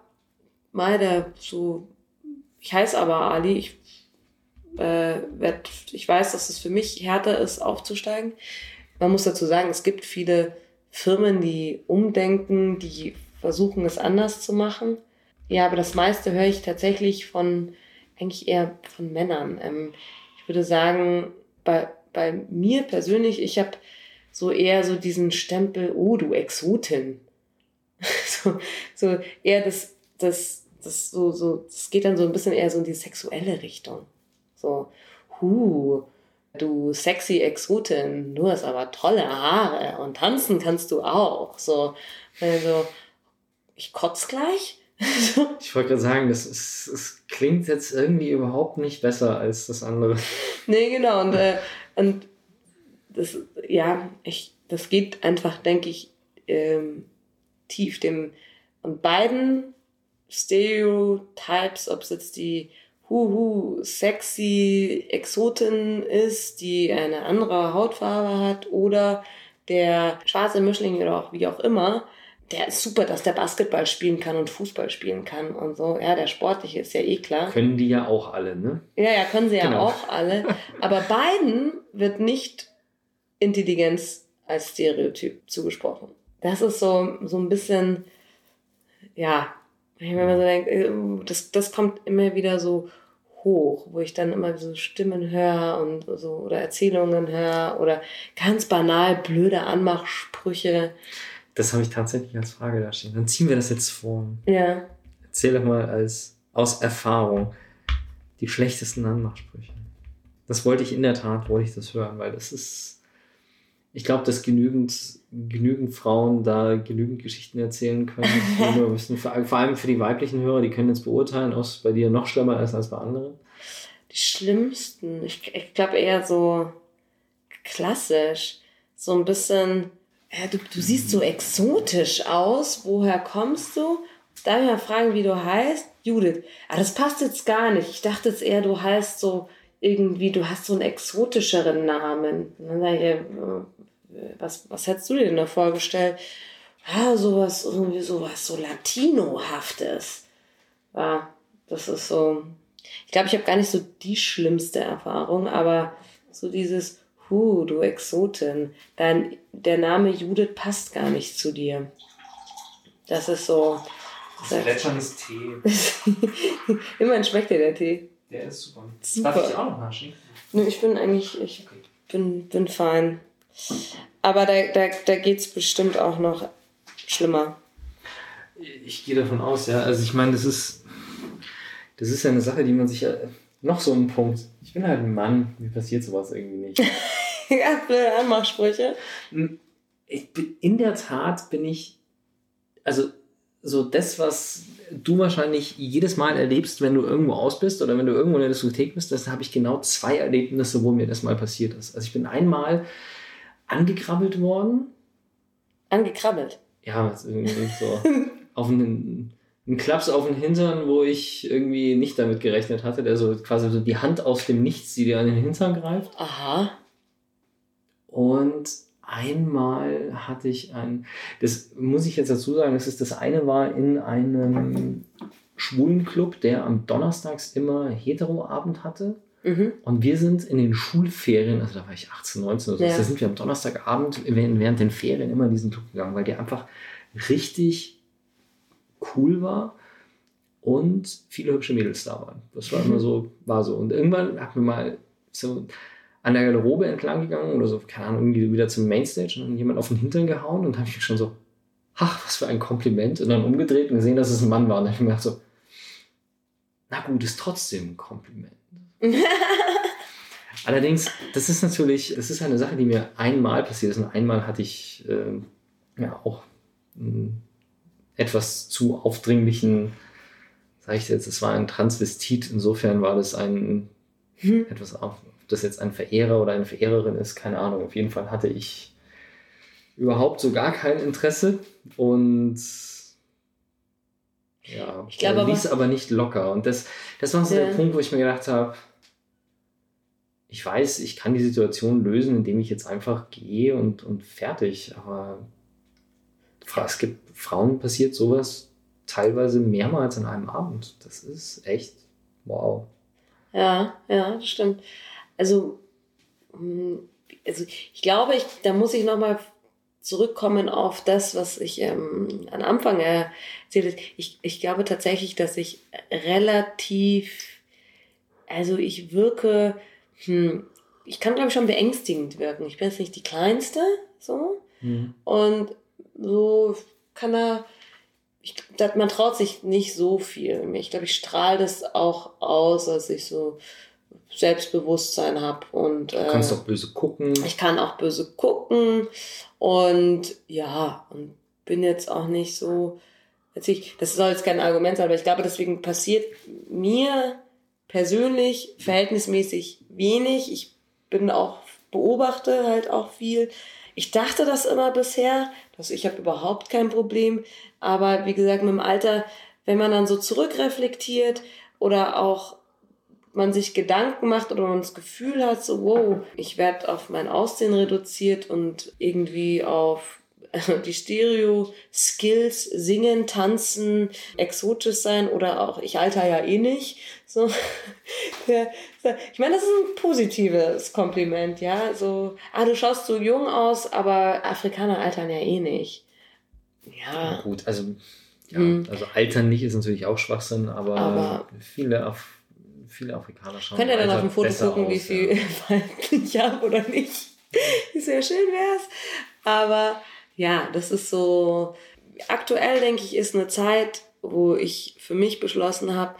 mal der so, ich heiße aber Ali, ich äh, werd, ich weiß, dass es für mich härter ist, aufzusteigen. Man muss dazu sagen, es gibt viele Firmen, die umdenken, die versuchen, es anders zu machen. Ja, aber das meiste höre ich tatsächlich von, eigentlich eher von Männern. Ähm, ich würde sagen, bei, bei mir persönlich, ich habe so eher so diesen Stempel, oh, du Exotin. so, so eher das, das, das so, so, das geht dann so ein bisschen eher so in die sexuelle Richtung. So, hu, du sexy Exotin, du hast aber tolle Haare und tanzen kannst du auch. So, also, ich kotz gleich. ich wollte gerade sagen, das, ist, das klingt jetzt irgendwie überhaupt nicht besser als das andere. Nee, genau. Und, äh, und das, ja, ich, das geht einfach, denke ich, ähm, tief dem, und beiden Stereotypes, ob es jetzt die huhu sexy Exotin ist, die eine andere Hautfarbe hat oder der schwarze Mischling oder auch wie auch immer, der ist super, dass der Basketball spielen kann und Fußball spielen kann und so. Ja, der sportliche ist ja eh klar. Können die ja auch alle, ne? Ja, ja, können sie ja genau. auch alle. Aber beiden wird nicht Intelligenz als Stereotyp zugesprochen. Das ist so, so ein bisschen, ja, wenn man so denkt, äh, das, das kommt immer wieder so hoch, wo ich dann immer so Stimmen höre und so oder Erzählungen höre oder ganz banal blöde Anmachsprüche. Das habe ich tatsächlich als Frage da stehen. Dann ziehen wir das jetzt vor. Ja. Erzähl doch mal als aus Erfahrung die schlechtesten Anmachsprüche. Das wollte ich in der Tat, wollte ich das hören, weil das ist, ich glaube, dass genügend, genügend Frauen da genügend Geschichten erzählen können. müssen, vor allem für die weiblichen Hörer, die können jetzt beurteilen, ob es bei dir noch schlimmer ist als bei anderen. Die schlimmsten, ich, ich glaube eher so klassisch, so ein bisschen ja, du, du siehst so exotisch aus. Woher kommst du? Darf ich mal fragen, wie du heißt? Judith. Ah, das passt jetzt gar nicht. Ich dachte jetzt eher, du heißt so irgendwie, du hast so einen exotischeren Namen. Und dann sage ich, äh, was, was hättest du dir denn da vorgestellt? Ja, sowas, irgendwie sowas, so Latinohaftes. Ja, das ist so. Ich glaube, ich habe gar nicht so die schlimmste Erfahrung, aber so dieses, Huh, du Exotin, dein, der Name Judith passt gar nicht zu dir. Das ist so. Das plätscherndes Tee. Immerhin schmeckt dir der Tee. Der ist super. super. Darf ich auch noch naschen? Nö, ich bin eigentlich, ich okay. bin, bin fein. Aber da, da, da geht es bestimmt auch noch schlimmer. Ich gehe davon aus, ja. Also ich meine, das ist, das ist ja eine Sache, die man sich ja noch so ein Punkt. Ich bin halt ein Mann, mir passiert sowas irgendwie nicht. blöde Anmachsprüche. Ich bin, in der Tat bin ich, also so das, was du wahrscheinlich jedes Mal erlebst, wenn du irgendwo aus bist oder wenn du irgendwo in der Diskothek bist, das habe ich genau zwei Erlebnisse, wo mir das mal passiert ist. Also ich bin einmal angekrabbelt worden. Angekrabbelt? Ja, irgendwie so auf einen, einen Klaps auf den Hintern, wo ich irgendwie nicht damit gerechnet hatte, der so quasi so die Hand aus dem Nichts, die dir an den Hintern greift. Aha. Und einmal hatte ich ein, das muss ich jetzt dazu sagen, das ist das eine war in einem schwulen Club, der am Donnerstags immer Hetero-Abend hatte. Mhm. Und wir sind in den Schulferien, also da war ich 18, 19 oder so, ja. da sind wir am Donnerstagabend während den Ferien immer in diesen Club gegangen, weil der einfach richtig cool war und viele hübsche Mädels da waren. Das war immer so, war so. Und irgendwann hatten wir mal so an der Garderobe entlang gegangen oder so, keine Ahnung, irgendwie wieder zum Mainstage und dann jemand auf den Hintern gehauen und habe ich schon so, ach, was für ein Kompliment. Und dann umgedreht und gesehen, dass es ein Mann war. Und dann habe ich mir gedacht so, na gut, ist trotzdem ein Kompliment. Allerdings, das ist natürlich, das ist eine Sache, die mir einmal passiert ist. Und einmal hatte ich äh, ja auch einen etwas zu aufdringlichen, sage ich jetzt, es war ein Transvestit. Insofern war das ein hm. etwas auf, das jetzt ein Verehrer oder eine Verehrerin ist, keine Ahnung. Auf jeden Fall hatte ich überhaupt so gar kein Interesse und ja, ich glaube, ließ aber, aber nicht locker. Und das, das war so ja. der Punkt, wo ich mir gedacht habe, ich weiß, ich kann die Situation lösen, indem ich jetzt einfach gehe und, und fertig. Aber es gibt Frauen passiert sowas teilweise mehrmals an einem Abend. Das ist echt wow. Ja, ja, das stimmt. Also, hm, also ich glaube, ich, da muss ich nochmal zurückkommen auf das, was ich ähm, am Anfang erzählt habe. Ich, ich glaube tatsächlich, dass ich relativ, also ich wirke, hm, ich kann glaube ich schon beängstigend wirken. Ich bin jetzt nicht die Kleinste, so. Mhm. Und so kann er, ich, man traut sich nicht so viel. Ich glaube, ich strahle das auch aus, als ich so Selbstbewusstsein habe und äh, du kannst auch böse gucken. Ich kann auch böse gucken und ja und bin jetzt auch nicht so. Ich, das soll jetzt kein Argument sein, aber ich glaube, deswegen passiert mir persönlich verhältnismäßig wenig. Ich bin auch beobachte halt auch viel. Ich dachte das immer bisher, dass ich habe überhaupt kein Problem, aber wie gesagt, mit dem Alter, wenn man dann so zurückreflektiert oder auch man sich Gedanken macht oder man das Gefühl hat, so, wow, ich werde auf mein Aussehen reduziert und irgendwie auf die Stereo-Skills, singen, tanzen, exotisch sein oder auch, ich alter ja eh nicht. So. Ich meine, das ist ein positives Kompliment, ja. So, ah, du schaust so jung aus, aber Afrikaner altern ja eh nicht. Ja. ja gut, also, ja, hm. also altern nicht ist natürlich auch Schwachsinn, aber, aber viele auf viele Afrikaner schauen. Könnt ihr dann auf dem Foto gucken, aus, wie viel ja. ich habe oder nicht? Sehr schön wäre es. Aber ja, das ist so. Aktuell denke ich, ist eine Zeit, wo ich für mich beschlossen habe,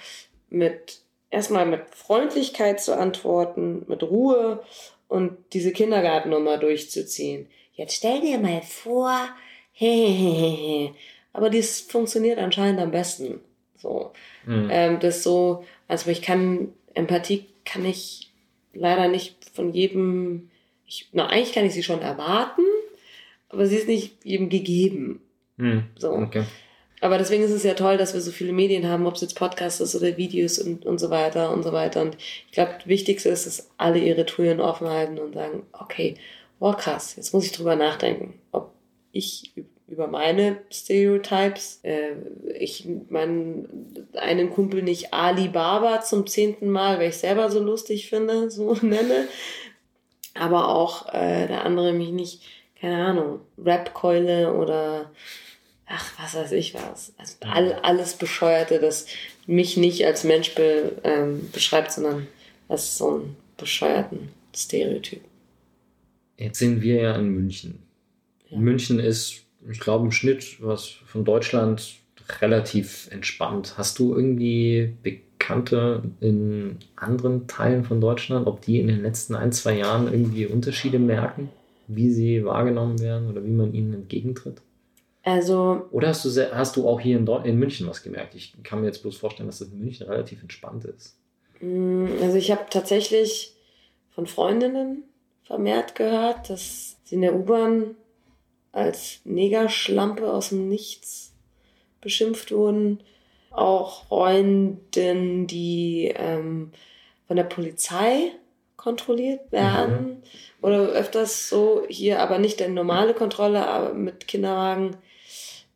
mit erstmal mit Freundlichkeit zu antworten, mit Ruhe und diese Kindergartennummer durchzuziehen. Jetzt stell dir mal vor, hehehehe. Aber dies funktioniert anscheinend am besten. So. Mhm. Ähm, das so, also ich kann, Empathie kann ich leider nicht von jedem, ich, na, eigentlich kann ich sie schon erwarten, aber sie ist nicht jedem gegeben. Mhm. So. Okay. Aber deswegen ist es ja toll, dass wir so viele Medien haben, ob es jetzt Podcasts ist oder Videos und, und so weiter und so weiter. Und ich glaube, das Wichtigste ist, dass alle ihre Türen offen halten und sagen, okay, oh krass, jetzt muss ich drüber nachdenken, ob ich über meine Stereotypes. Äh, ich meinen einen Kumpel nicht Ali Baba zum zehnten Mal, weil ich selber so lustig finde, so nenne. Aber auch äh, der andere mich nicht, keine Ahnung, Rap-Keule oder ach, was weiß ich was. Also all, alles Bescheuerte, das mich nicht als Mensch be, ähm, beschreibt, sondern als so einen bescheuerten Stereotyp. Jetzt sind wir ja in München. Ja. München ist ich glaube, im Schnitt was von Deutschland relativ entspannt. Hast du irgendwie Bekannte in anderen Teilen von Deutschland, ob die in den letzten ein, zwei Jahren irgendwie Unterschiede merken, wie sie wahrgenommen werden oder wie man ihnen entgegentritt? Also. Oder hast du, hast du auch hier in, in München was gemerkt? Ich kann mir jetzt bloß vorstellen, dass das in München relativ entspannt ist. Mm, also ich habe tatsächlich von Freundinnen vermehrt gehört, dass sie in der U-Bahn als Negerschlampe aus dem Nichts beschimpft wurden. Auch Freundinnen, die ähm, von der Polizei kontrolliert werden. Mhm. Oder öfters so hier, aber nicht eine normale Kontrolle, aber mit Kinderwagen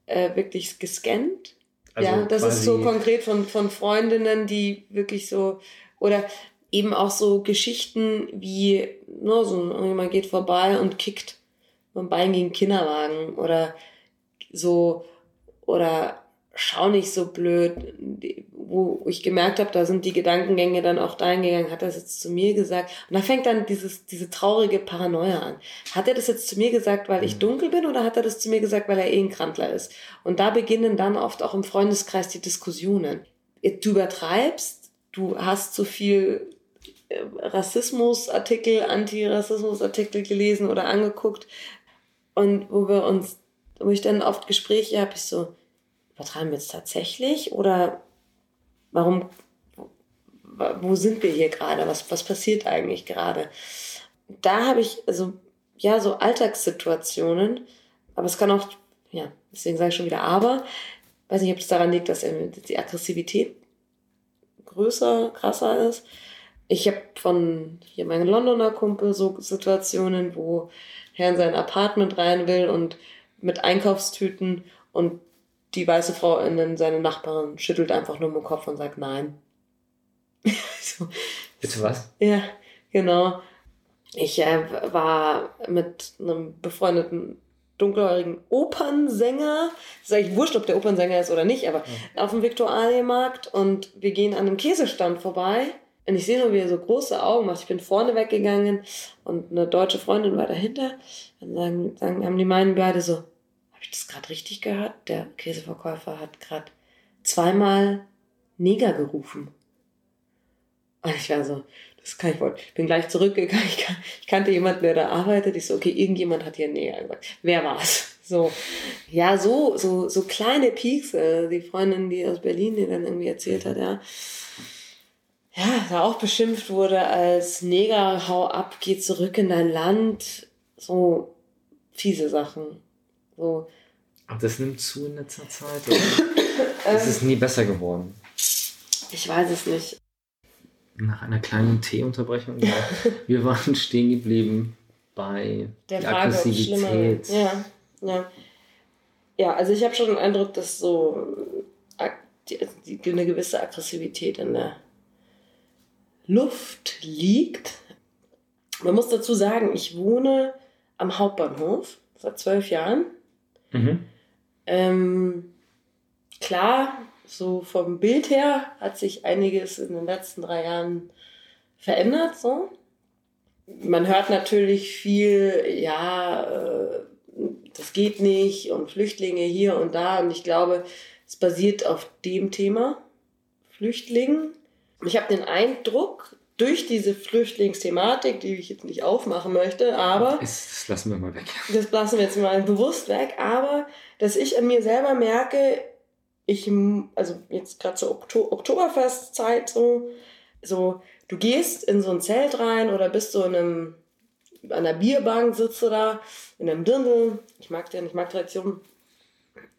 äh, wirklich gescannt. Also ja, das ist so konkret von, von Freundinnen, die wirklich so, oder eben auch so Geschichten wie, ne, so jemand geht vorbei und kickt mit dem Bein gegen Kinderwagen oder so oder schau nicht so blöd, wo ich gemerkt habe, da sind die Gedankengänge dann auch dahin gegangen, hat er das jetzt zu mir gesagt? Und da fängt dann dieses, diese traurige Paranoia an. Hat er das jetzt zu mir gesagt, weil ich mhm. dunkel bin oder hat er das zu mir gesagt, weil er eh ein Krantler ist? Und da beginnen dann oft auch im Freundeskreis die Diskussionen. Du übertreibst, du hast zu viel äh, Rassismusartikel, Antirassismusartikel gelesen oder angeguckt, und wo wir uns, wo ich dann oft Gespräche habe, ich so, übertreiben wir jetzt tatsächlich? Oder warum, wo sind wir hier gerade? Was, was passiert eigentlich gerade? Da habe ich, also, ja, so Alltagssituationen, aber es kann auch, ja, deswegen sage ich schon wieder aber, weiß nicht, ob es daran liegt, dass die Aggressivität größer, krasser ist. Ich habe von hier meinen Londoner Kumpel so Situationen, wo Herr in sein Apartment rein will und mit Einkaufstüten und die weiße Frau in seine Nachbarin schüttelt einfach nur mit dem Kopf und sagt nein. So. Bitte was? Ja, genau. Ich äh, war mit einem befreundeten dunkelhäurigen Opernsänger. Das ist eigentlich wurscht, ob der Opernsänger ist oder nicht, aber ja. auf dem Viktualienmarkt und wir gehen an einem Käsestand vorbei und ich sehe nur, wie er so große Augen macht. Ich bin vorne weggegangen und eine deutsche Freundin war dahinter. Dann sagen, sagen, haben die meinen beide so, habe ich das gerade richtig gehört? Der Käseverkäufer hat gerade zweimal Neger gerufen. Und ich war so, das kann ich wohl. Ich bin gleich zurückgegangen. Ich, kan ich kannte jemanden, der da arbeitet. Ich so, okay, irgendjemand hat hier Neger gesagt. Wer war's? So, ja, so, so, so kleine. Äh, die Freundin, die aus Berlin, die dann irgendwie erzählt hat, ja, ja, da auch beschimpft wurde als Neger, hau ab, geh zurück in dein Land. So fiese Sachen. So. Aber das nimmt zu in letzter Zeit, oder? es ist nie besser geworden. Ich weiß es nicht. Nach einer kleinen Teeunterbrechung. Ja. Wir waren stehen geblieben bei der, Frage, Aggressivität. Ja, ja. Ja, also ich habe schon den Eindruck, dass so die, die, eine gewisse Aggressivität in der Luft liegt. Man muss dazu sagen, ich wohne am Hauptbahnhof seit zwölf Jahren. Mhm. Ähm, klar, so vom Bild her hat sich einiges in den letzten drei Jahren verändert. So. Man hört natürlich viel, ja, äh, das geht nicht und Flüchtlinge hier und da. Und ich glaube, es basiert auf dem Thema Flüchtlingen ich habe den Eindruck, durch diese Flüchtlingsthematik, die ich jetzt nicht aufmachen möchte, aber. Das lassen wir mal weg. Das lassen wir jetzt mal bewusst weg, aber dass ich an mir selber merke, ich, also jetzt gerade zur Okto Oktoberfestzeit so, so, du gehst in so ein Zelt rein oder bist so in einem, an einer Bierbank, sitzt du da, in einem Dirndl, ich mag den, ich mag Tradition,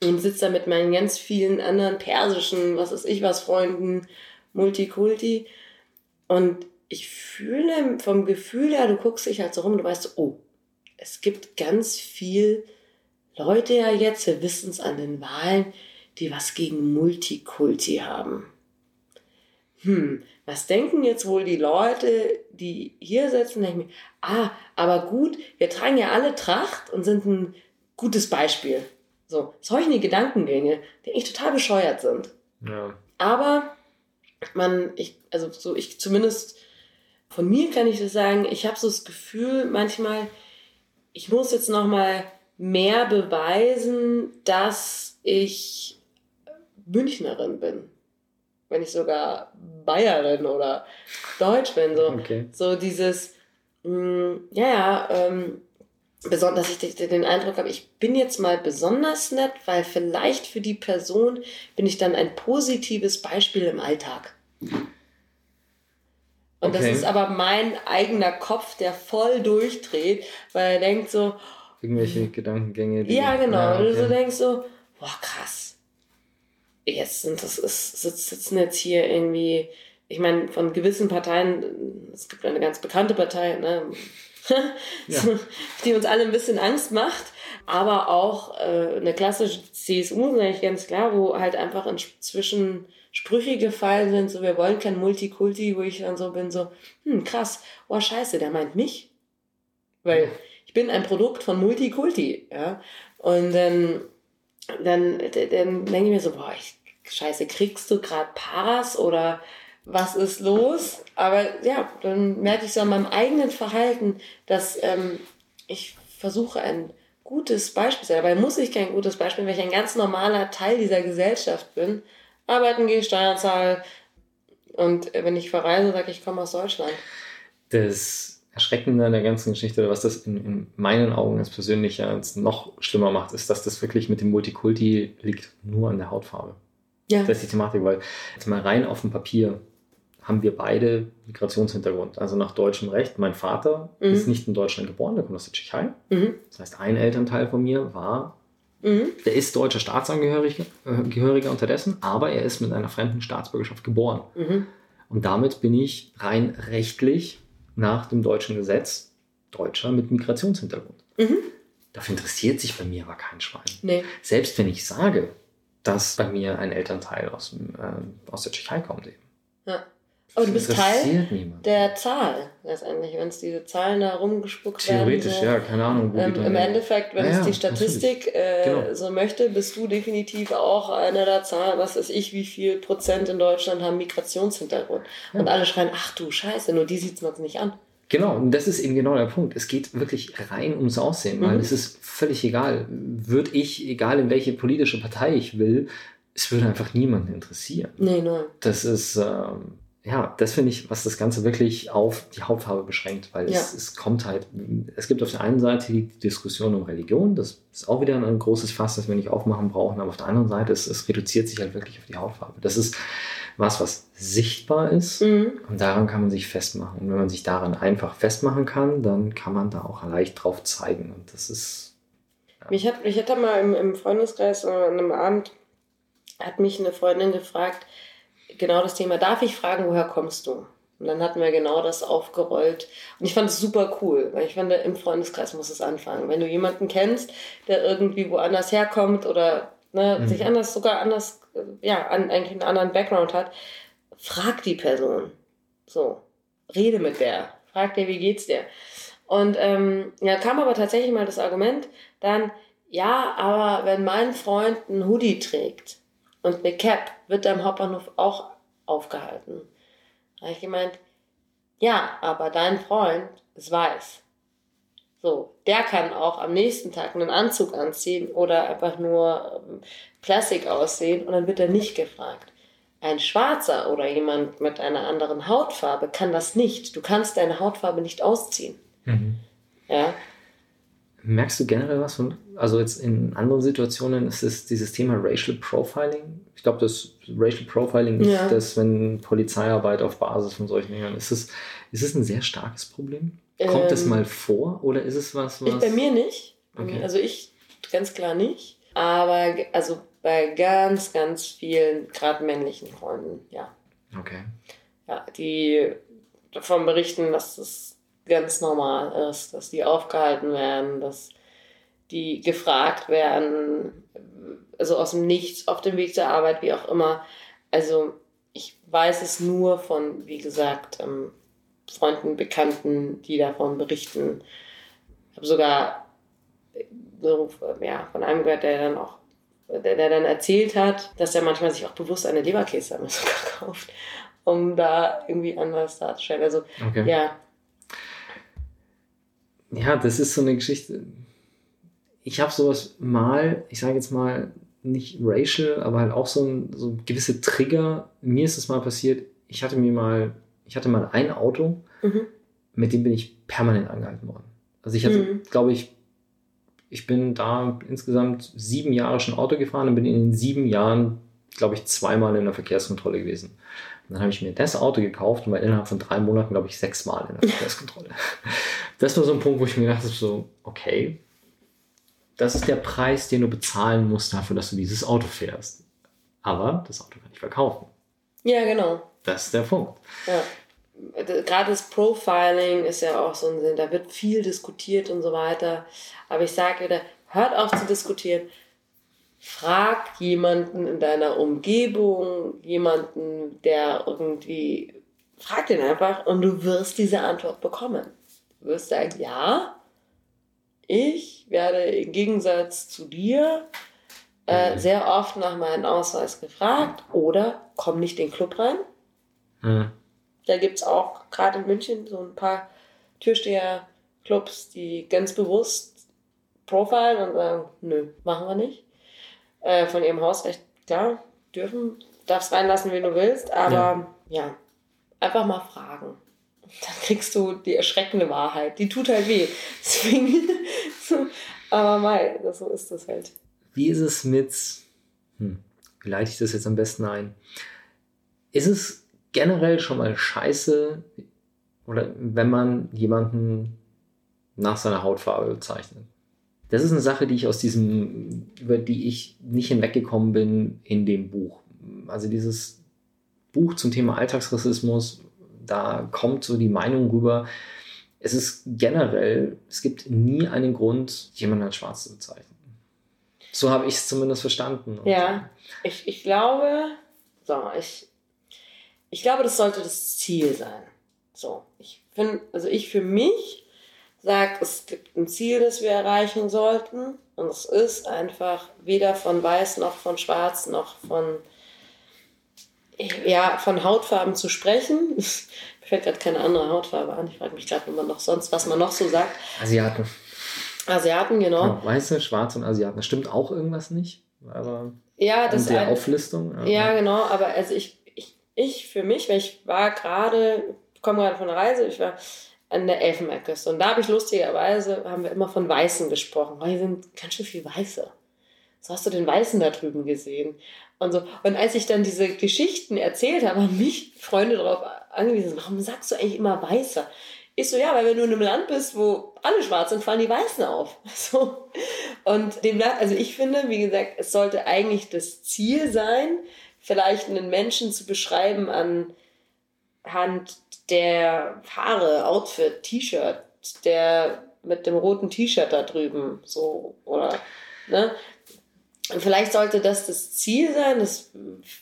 und sitzt da mit meinen ganz vielen anderen persischen, was ist ich was, Freunden, Multikulti. Und ich fühle vom Gefühl her, du guckst dich halt so rum, du weißt, oh, es gibt ganz viel Leute ja jetzt, wir wissen es an den Wahlen, die was gegen Multikulti haben. Hm, was denken jetzt wohl die Leute, die hier sitzen? Denke ich mir, ah, aber gut, wir tragen ja alle Tracht und sind ein gutes Beispiel. So, solche Gedankengänge, die eigentlich total bescheuert sind. Ja. Aber man, ich, also so ich zumindest von mir kann ich das sagen, ich habe so das Gefühl manchmal, ich muss jetzt noch mal mehr beweisen, dass ich Münchnerin bin. Wenn ich sogar Bayerin oder Deutsch bin. So, okay. so dieses, mh, mm, ja, ja, ähm, besonders, dass ich den Eindruck habe, ich bin jetzt mal besonders nett, weil vielleicht für die Person bin ich dann ein positives Beispiel im Alltag. Und okay. das ist aber mein eigener Kopf, der voll durchdreht, weil er denkt so. Irgendwelche Gedankengänge. ja, genau. Ja, okay. Und du so denkst so, boah, krass. Jetzt sind das ist, sitzen jetzt hier irgendwie, ich meine, von gewissen Parteien, es gibt eine ganz bekannte Partei, ne? ja. die uns alle ein bisschen Angst macht, aber auch äh, eine klassische CSU, sage ich ganz klar, wo halt einfach inzwischen Sprüche gefallen sind, so wir wollen kein Multikulti, wo ich dann so bin, so, hm, krass, oh scheiße, der meint mich. Weil ich bin ein Produkt von Multikulti, ja. Und dann, dann, dann denke ich mir so, boah, ich, scheiße, kriegst du gerade Paras oder was ist los? Aber ja, dann merke ich so an meinem eigenen Verhalten, dass ähm, ich versuche ein gutes Beispiel zu sein. Dabei muss ich kein gutes Beispiel, weil ich ein ganz normaler Teil dieser Gesellschaft bin arbeiten gehe, Steuern zahle und wenn ich verreise, sage ich, ich komme aus Deutschland. Das Erschreckende an der ganzen Geschichte, oder was das in, in meinen Augen als persönlicher als noch schlimmer macht, ist, dass das wirklich mit dem Multikulti liegt nur an der Hautfarbe. Ja. Das ist die Thematik, weil jetzt mal rein auf dem Papier haben wir beide Migrationshintergrund, also nach deutschem Recht. Mein Vater mhm. ist nicht in Deutschland geboren, der kommt aus der Tschechei. Mhm. Das heißt, ein Elternteil von mir war Mhm. Der ist deutscher Staatsangehöriger äh, unterdessen, aber er ist mit einer fremden Staatsbürgerschaft geboren. Mhm. Und damit bin ich rein rechtlich nach dem deutschen Gesetz Deutscher mit Migrationshintergrund. Mhm. Dafür interessiert sich bei mir aber kein Schwein. Nee. Selbst wenn ich sage, dass bei mir ein Elternteil aus, äh, aus der Tschechei kommt eben. Ja. Aber du bist Teil niemand. der Zahl letztendlich, wenn es diese Zahlen da rumgespuckt Theoretisch, werden. Theoretisch, so. ja, keine Ahnung. Ähm, Im Endeffekt, wenn ja, es die Statistik äh, genau. so möchte, bist du definitiv auch einer der Zahlen, was weiß ich, wie viel Prozent in Deutschland haben Migrationshintergrund. Ja. Und alle schreien, ach du Scheiße, nur die sieht man es nicht an. Genau, und das ist eben genau der Punkt. Es geht wirklich rein ums Aussehen, mhm. weil es ist völlig egal. Würde ich, egal in welche politische Partei ich will, es würde einfach niemanden interessieren. Nee, nein. Das ist, ähm, ja, das finde ich, was das Ganze wirklich auf die Hauptfarbe beschränkt, weil ja. es, es kommt halt, es gibt auf der einen Seite die Diskussion um Religion, das ist auch wieder ein großes Fass, das wir nicht aufmachen brauchen, aber auf der anderen Seite, es, es reduziert sich halt wirklich auf die Hautfarbe. Das ist was, was sichtbar ist mhm. und daran kann man sich festmachen. Und wenn man sich daran einfach festmachen kann, dann kann man da auch leicht drauf zeigen und das ist... Ja. Mich, hat, mich hatte mal im, im Freundeskreis an einem Abend, hat mich eine Freundin gefragt, genau das Thema, darf ich fragen, woher kommst du? Und dann hatten wir genau das aufgerollt. Und ich fand es super cool, weil ich finde, im Freundeskreis muss es anfangen. Wenn du jemanden kennst, der irgendwie woanders herkommt oder ne, mhm. sich anders, sogar anders, ja, an, eigentlich einen anderen Background hat, frag die Person. So, rede mit der. Frag dir, wie geht's dir? Und ähm, ja, kam aber tatsächlich mal das Argument dann, ja, aber wenn mein Freund einen Hoodie trägt, und eine Cap wird am Hauptbahnhof auch aufgehalten. Da habe ich gemeint, ja, aber dein Freund ist weiß. So, der kann auch am nächsten Tag einen Anzug anziehen oder einfach nur ähm, Plastik aussehen und dann wird er nicht gefragt. Ein Schwarzer oder jemand mit einer anderen Hautfarbe kann das nicht. Du kannst deine Hautfarbe nicht ausziehen. Mhm. Ja. Merkst du generell was von, also jetzt in anderen Situationen ist es dieses Thema Racial Profiling? Ich glaube, das Racial Profiling ist ja. das, wenn Polizeiarbeit auf Basis von solchen Dingen ist. Es, ist es ein sehr starkes Problem? Kommt es ähm, mal vor oder ist es was, was. Ich bei mir nicht. Okay. Also ich ganz klar nicht. Aber also bei ganz, ganz vielen, gerade männlichen Freunden, ja. Okay. Ja, die davon berichten, dass es ganz normal ist, dass die aufgehalten werden, dass die gefragt werden, also aus dem Nichts, auf dem Weg zur Arbeit, wie auch immer. Also ich weiß es nur von, wie gesagt, ähm, Freunden, Bekannten, die davon berichten. Ich habe sogar so, ja, von einem gehört, der dann auch, der, der dann erzählt hat, dass er manchmal sich auch bewusst eine Leberkäse sogar kauft, um da irgendwie anders darzustellen. Also okay. ja, ja, das ist so eine Geschichte. Ich habe sowas mal, ich sage jetzt mal, nicht racial, aber halt auch so, ein, so gewisse Trigger. Mir ist es mal passiert, ich hatte mir mal, ich hatte mal ein Auto, mhm. mit dem bin ich permanent angehalten worden. Also ich hatte, mhm. glaube ich, ich bin da insgesamt sieben Jahre schon Auto gefahren und bin in den sieben Jahren, glaube ich, zweimal in der Verkehrskontrolle gewesen. Und dann habe ich mir das Auto gekauft und war innerhalb von drei Monaten, glaube ich, sechsmal in der Verkehrskontrolle. Das war so ein Punkt, wo ich mir dachte, so, okay, das ist der Preis, den du bezahlen musst dafür, dass du dieses Auto fährst. Aber das Auto kann ich verkaufen. Ja, genau. Das ist der Punkt. Ja. Gerade das Profiling ist ja auch so ein Sinn, da wird viel diskutiert und so weiter. Aber ich sage wieder, hört auf zu diskutieren, frag jemanden in deiner Umgebung, jemanden, der irgendwie, frag den einfach und du wirst diese Antwort bekommen. Du wirst sagen, ja, ich werde im Gegensatz zu dir äh, mhm. sehr oft nach meinem Ausweis gefragt oder komm nicht in den Club rein. Mhm. Da gibt es auch gerade in München so ein paar Türsteher-Clubs, die ganz bewusst profilen und sagen, nö, machen wir nicht äh, von ihrem Hausrecht, klar, dürfen, darfst reinlassen, wen du willst, aber ja. ja, einfach mal fragen. Dann kriegst du die erschreckende Wahrheit. Die tut halt weh. Deswegen, so, aber mal, so ist das halt. Wie ist es mit, hm, wie leite ich das jetzt am besten ein? Ist es generell schon mal scheiße, oder wenn man jemanden nach seiner Hautfarbe bezeichnet? das ist eine Sache, die ich aus diesem, über die ich nicht hinweggekommen bin in dem Buch. Also dieses Buch zum Thema Alltagsrassismus, da kommt so die Meinung rüber, es ist generell, es gibt nie einen Grund, jemanden als schwarz zu bezeichnen. So habe ich es zumindest verstanden. Ja, ich, ich glaube, so, ich, ich glaube, das sollte das Ziel sein. So, ich finde, also ich für mich sage, es gibt ein Ziel, das wir erreichen sollten. Und es ist einfach weder von Weiß noch von Schwarz noch von, ja, von Hautfarben zu sprechen. Mir fällt gerade keine andere Hautfarbe an. Ich frage mich gerade, ob man noch sonst, was man noch so sagt. Asiaten. Asiaten, genau. genau. Weiße, Schwarze und Asiaten. Das stimmt auch irgendwas nicht. Aber ja, das ist die Auflistung. Ja, ja, genau. Aber also ich, ich, ich für mich, weil ich war gerade, komme gerade von der Reise, ich war an der Elfenbeinküste. Und da habe ich lustigerweise, haben wir immer von Weißen gesprochen, weil hier sind ganz schön viele Weiße. So hast du den Weißen da drüben gesehen. Und so. Und als ich dann diese Geschichten erzählt habe, haben mich Freunde darauf angewiesen, warum sagst du eigentlich immer Weißer? Ich so, ja, weil wenn du in einem Land bist, wo alle schwarz sind, fallen die Weißen auf. So. Und demnach, also ich finde, wie gesagt, es sollte eigentlich das Ziel sein, vielleicht einen Menschen zu beschreiben anhand der Haare, Outfit, T-Shirt, der mit dem roten T-Shirt da drüben, so, oder, ne? Und vielleicht sollte das das Ziel sein, dass,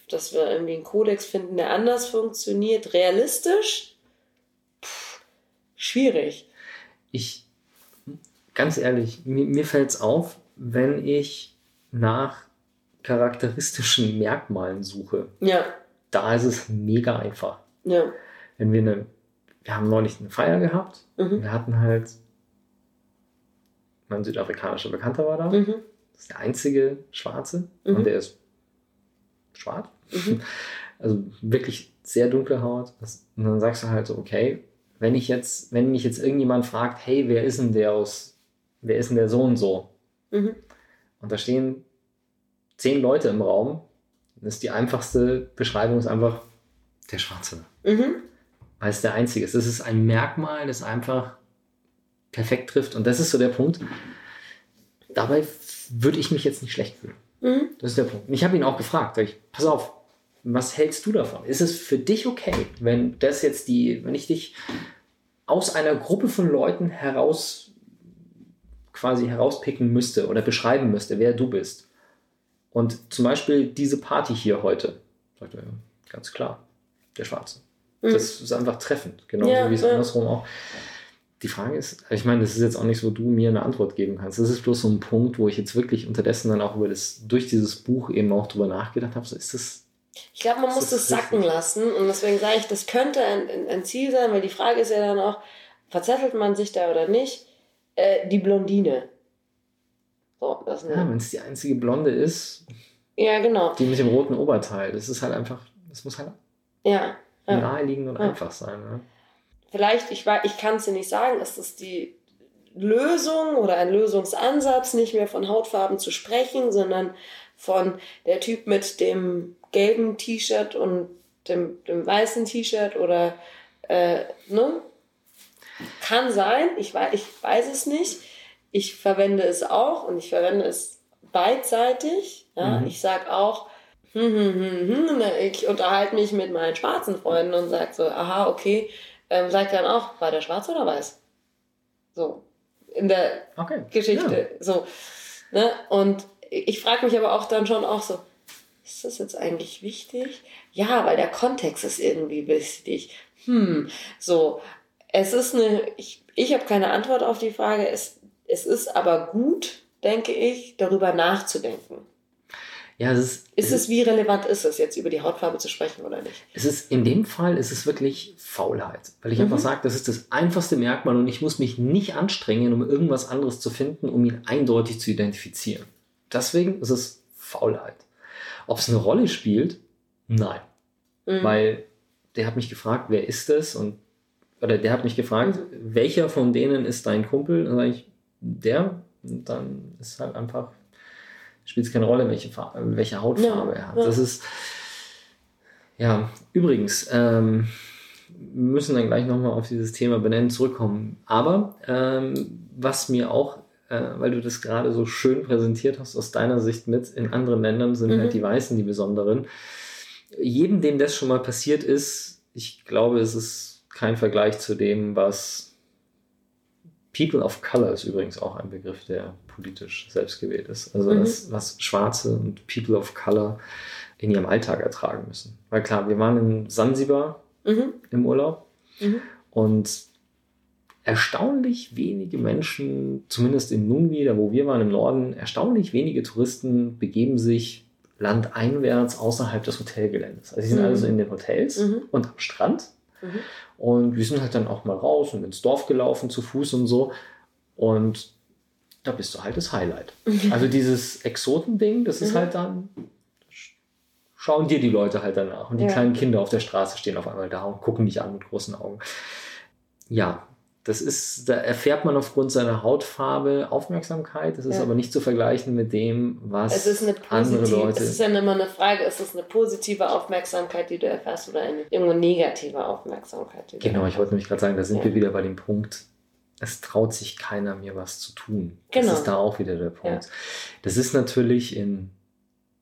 dass wir irgendwie einen Kodex finden, der anders funktioniert. Realistisch? Puh, schwierig. Ich, ganz ehrlich, mir, mir fällt es auf, wenn ich nach charakteristischen Merkmalen suche. Ja. Da ist es mega einfach. Ja wenn wir eine, wir haben neulich eine Feier gehabt, mhm. wir hatten halt, mein südafrikanischer Bekannter war da, mhm. Das ist der einzige Schwarze mhm. und der ist schwarz. Mhm. Also wirklich sehr dunkle Haut. Und dann sagst du halt so, okay, wenn ich jetzt, wenn mich jetzt irgendjemand fragt, hey, wer ist denn der aus, wer ist denn der so und so? Mhm. Und da stehen zehn Leute im Raum, dann ist die einfachste Beschreibung ist einfach der Schwarze. Mhm weil es der einzige ist. Es ist ein Merkmal, das einfach perfekt trifft. Und das ist so der Punkt. Dabei würde ich mich jetzt nicht schlecht fühlen. Mhm. Das ist der Punkt. Und ich habe ihn auch gefragt, ich, pass auf, was hältst du davon? Ist es für dich okay, wenn das jetzt die, wenn ich dich aus einer Gruppe von Leuten heraus quasi herauspicken müsste oder beschreiben müsste, wer du bist? Und zum Beispiel diese Party hier heute, sagt er, ganz klar, der Schwarze. Das mhm. ist einfach treffend, genauso ja, wie es ja. andersrum auch. Die Frage ist, ich meine, das ist jetzt auch nicht so, wo du mir eine Antwort geben kannst. Das ist bloß so ein Punkt, wo ich jetzt wirklich unterdessen dann auch über das, durch dieses Buch eben auch drüber nachgedacht habe. So ist das. Ich glaube, man muss das sacken richtig? lassen und deswegen sage ich, das könnte ein, ein, Ziel sein, weil die Frage ist ja dann auch, verzettelt man sich da oder nicht? Äh, die Blondine. So, das ja, wenn es die einzige Blonde ist. Ja, genau. Die mit dem roten Oberteil. Das ist halt einfach, das muss halt. Ja ja. naheliegend und ja. einfach sein. Ne? Vielleicht, ich, ich kann es dir nicht sagen, ist das die Lösung oder ein Lösungsansatz, nicht mehr von Hautfarben zu sprechen, sondern von der Typ mit dem gelben T-Shirt und dem, dem weißen T-Shirt oder äh, ne? Kann sein, ich weiß, ich weiß es nicht. Ich verwende es auch und ich verwende es beidseitig. Ja? Mhm. Ich sage auch, hm, hm, hm, hm, ich unterhalte mich mit meinen schwarzen Freunden und sage so, aha, okay, ähm, sagt dann auch, war der schwarz oder weiß? So, in der okay. Geschichte. Ja. So, ne? Und ich frage mich aber auch dann schon auch so, ist das jetzt eigentlich wichtig? Ja, weil der Kontext ist irgendwie wichtig. Hm, so, es ist eine, ich, ich habe keine Antwort auf die Frage, es, es ist aber gut, denke ich, darüber nachzudenken. Ja, es ist, ist es, es, wie relevant ist es jetzt über die Hautfarbe zu sprechen oder nicht? Es ist in dem Fall ist es wirklich Faulheit, weil ich mhm. einfach sage, das ist das einfachste Merkmal und ich muss mich nicht anstrengen, um irgendwas anderes zu finden, um ihn eindeutig zu identifizieren. Deswegen ist es Faulheit. Ob es eine Rolle spielt? Nein, mhm. weil der hat mich gefragt, wer ist das und oder der hat mich gefragt, mhm. welcher von denen ist dein Kumpel? Dann sage ich, der. Und dann ist halt einfach spielt es keine Rolle, welche, Farbe, welche Hautfarbe ja, er hat. Ja. Das ist, ja, übrigens, ähm, wir müssen dann gleich nochmal auf dieses Thema benennen zurückkommen. Aber ähm, was mir auch, äh, weil du das gerade so schön präsentiert hast, aus deiner Sicht mit, in anderen Ländern sind halt mhm. halt die Weißen die Besonderen. Jedem, dem das schon mal passiert ist, ich glaube, es ist kein Vergleich zu dem, was People of Color ist übrigens auch ein Begriff, der politisch selbstgewählt ist. Also mhm. das, was Schwarze und People of Color in ihrem Alltag ertragen müssen. Weil klar, wir waren in Sansibar mhm. im Urlaub mhm. und erstaunlich wenige Menschen, zumindest in Nungi, da wo wir waren im Norden, erstaunlich wenige Touristen begeben sich landeinwärts außerhalb des Hotelgeländes. Also sie sind mhm. also in den Hotels mhm. und am Strand. Mhm. Und wir sind halt dann auch mal raus und ins Dorf gelaufen zu Fuß und so. Und da bist du halt das Highlight. Also dieses Exotending, das ist mhm. halt dann, schauen dir die Leute halt danach. Und die ja. kleinen Kinder auf der Straße stehen auf einmal da und gucken dich an mit großen Augen. Ja, das ist, da erfährt man aufgrund seiner Hautfarbe Aufmerksamkeit. Das ist ja. aber nicht zu vergleichen mit dem, was es ist eine andere Leute. Es ist ja immer eine Frage, ist es eine positive Aufmerksamkeit, die du erfährst, oder eine irgendwo negative Aufmerksamkeit? genau, ich wollte nämlich gerade sagen, da sind ja. wir wieder bei dem Punkt, es traut sich keiner mir was zu tun. Genau. Das ist da auch wieder der Punkt. Ja. Das ist natürlich in,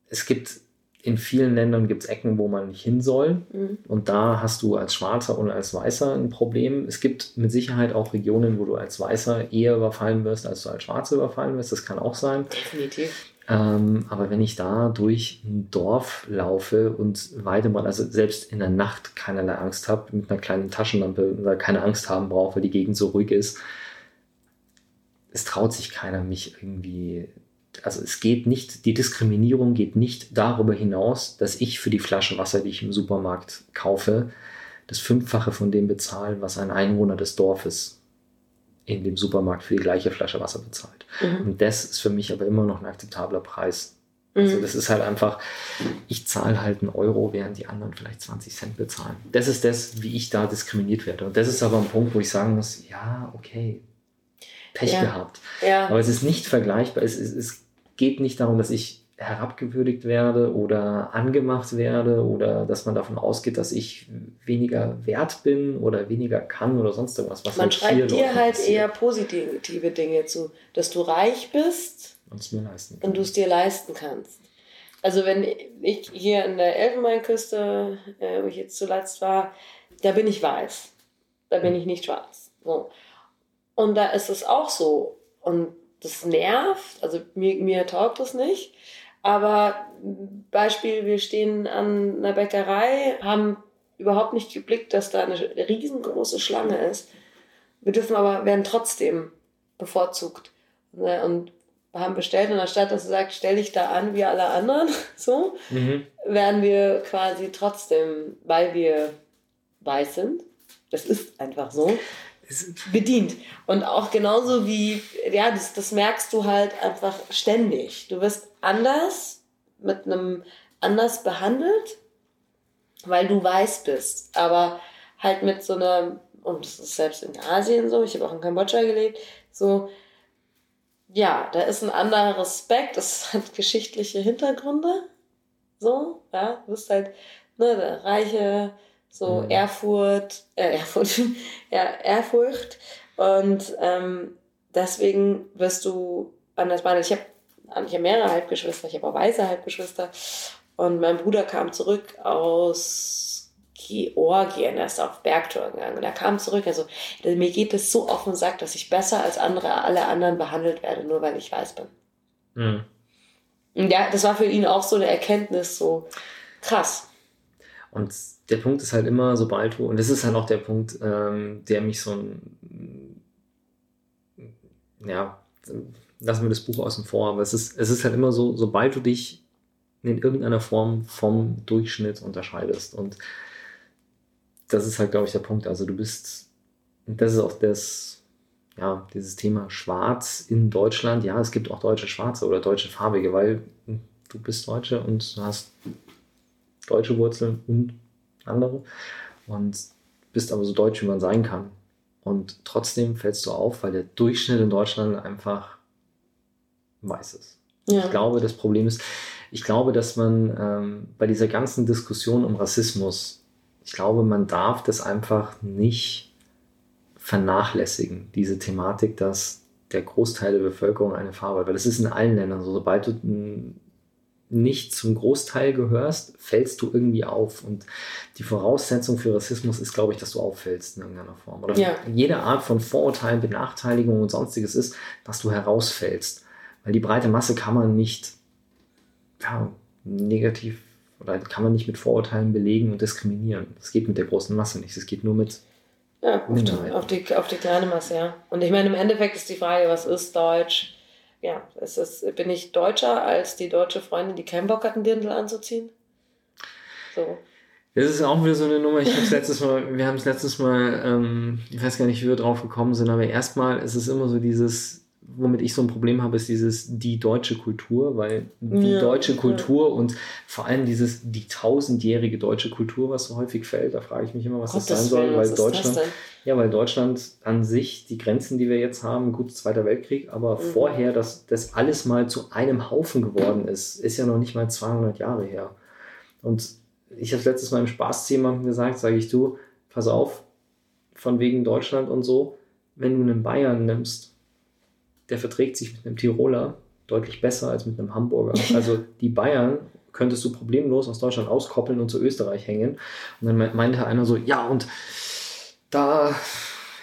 es gibt in vielen Ländern gibt es Ecken, wo man nicht hin soll. Mhm. Und da hast du als Schwarzer und als Weißer ein Problem. Es gibt mit Sicherheit auch Regionen, wo du als Weißer eher überfallen wirst, als du als Schwarzer überfallen wirst. Das kann auch sein. Definitiv. Ähm, aber wenn ich da durch ein Dorf laufe und weiter mal, also selbst in der Nacht keinerlei Angst habe, mit einer kleinen Taschenlampe, weil keine Angst haben brauche, weil die Gegend so ruhig ist, es traut sich keiner, mich irgendwie also es geht nicht, die Diskriminierung geht nicht darüber hinaus, dass ich für die Flasche Wasser, die ich im Supermarkt kaufe, das Fünffache von dem bezahle, was ein Einwohner des Dorfes in dem Supermarkt für die gleiche Flasche Wasser bezahlt. Mhm. Und das ist für mich aber immer noch ein akzeptabler Preis. Also mhm. das ist halt einfach, ich zahle halt einen Euro, während die anderen vielleicht 20 Cent bezahlen. Das ist das, wie ich da diskriminiert werde. Und das ist aber ein Punkt, wo ich sagen muss, ja, okay, Pech ja. gehabt. Ja. Aber es ist nicht vergleichbar. Es, es, es geht nicht darum, dass ich herabgewürdigt werde oder angemacht werde oder dass man davon ausgeht, dass ich weniger wert bin oder weniger kann oder sonst irgendwas. Was man halt schreibt dir halt passiert. eher positive Dinge zu, dass du reich bist und du es dir leisten kannst. Also wenn ich hier in der Elfenbeinküste, äh, wo ich jetzt zuletzt war, da bin ich weiß, da bin ich nicht schwarz. So. Und da ist es auch so. Und das nervt, also mir, mir taugt das nicht. Aber Beispiel, wir stehen an einer Bäckerei, haben überhaupt nicht geblickt, dass da eine riesengroße Schlange ist. Wir dürfen aber, werden trotzdem bevorzugt. Ne, und haben bestellt und anstatt dass er sagt, stell dich da an wie alle anderen, so, mhm. werden wir quasi trotzdem, weil wir weiß sind, das ist einfach so, bedient. Und auch genauso wie, ja, das, das merkst du halt einfach ständig. Du wirst anders, mit einem anders behandelt, weil du weiß bist. Aber halt mit so einer, und das ist selbst in Asien so, ich habe auch in Kambodscha gelebt, so, ja, da ist ein anderer Respekt, das hat geschichtliche Hintergründe. So, ja, du bist halt, ne, der reiche, so mhm. Erfurt, äh, Erfurt, ja, Ehrfurcht. Und ähm, deswegen wirst du anders behandelt. Ich habe ich hab mehrere Halbgeschwister, ich habe auch weiße Halbgeschwister. Und mein Bruder kam zurück aus Georgien, er ist auf Bergtour gegangen. Und er kam zurück, also mir geht es so offen sagt, dass ich besser als andere, alle anderen behandelt werde, nur weil ich weiß bin. Mhm. Und ja, das war für ihn auch so eine Erkenntnis, so krass. Und der Punkt ist halt immer, sobald du, und das ist halt auch der Punkt, ähm, der mich so ein, ja, lassen wir das Buch außen vor, aber es ist, es ist halt immer so, sobald du dich in irgendeiner Form vom Durchschnitt unterscheidest und das ist halt, glaube ich, der Punkt. Also du bist, das ist auch das, ja, dieses Thema Schwarz in Deutschland. Ja, es gibt auch deutsche Schwarze oder deutsche Farbige, weil du bist Deutsche und du hast deutsche Wurzeln und andere und bist aber so deutsch, wie man sein kann. Und trotzdem fällst du auf, weil der Durchschnitt in Deutschland einfach weiß ist. Ja. Ich glaube, das Problem ist, ich glaube, dass man ähm, bei dieser ganzen Diskussion um Rassismus, ich glaube, man darf das einfach nicht vernachlässigen, diese Thematik, dass der Großteil der Bevölkerung eine Farbe hat. Weil das ist in allen Ländern so. Sobald du nicht zum Großteil gehörst, fällst du irgendwie auf. Und die Voraussetzung für Rassismus ist, glaube ich, dass du auffällst in irgendeiner Form. Oder ja. jede Art von Vorurteilen, Benachteiligung und sonstiges ist, dass du herausfällst. Weil die breite Masse kann man nicht ja, negativ oder kann man nicht mit Vorurteilen belegen und diskriminieren. Das geht mit der großen Masse nicht. Das geht nur mit ja, auf die, auf die, auf die kleine Masse, ja. Und ich meine, im Endeffekt ist die Frage, was ist Deutsch? Ja, ist es, bin ich deutscher als die deutsche Freundin, die keinen Bock hat, einen Dirndl anzuziehen? So. Das ist auch wieder so eine Nummer. Ich habe letztes Mal, wir haben es letztes Mal, ähm, ich weiß gar nicht, wie wir drauf gekommen sind, aber erstmal ist es immer so dieses, womit ich so ein Problem habe, ist dieses die deutsche Kultur, weil die ja, deutsche Kultur ja. und vor allem dieses die tausendjährige deutsche Kultur, was so häufig fällt, da frage ich mich immer, was Gott, das sein soll, weil Deutschland, ja, weil Deutschland an sich die Grenzen, die wir jetzt haben, gut Zweiter Weltkrieg, aber mhm. vorher, dass das alles mal zu einem Haufen geworden ist, ist ja noch nicht mal 200 Jahre her. Und ich habe letztes Mal im Spaß zu jemandem gesagt, sage ich du, pass auf, von wegen Deutschland und so, wenn du einen Bayern nimmst, der verträgt sich mit einem Tiroler deutlich besser als mit einem Hamburger. Also die Bayern könntest du problemlos aus Deutschland auskoppeln und zu Österreich hängen. Und dann meinte einer so, ja, und da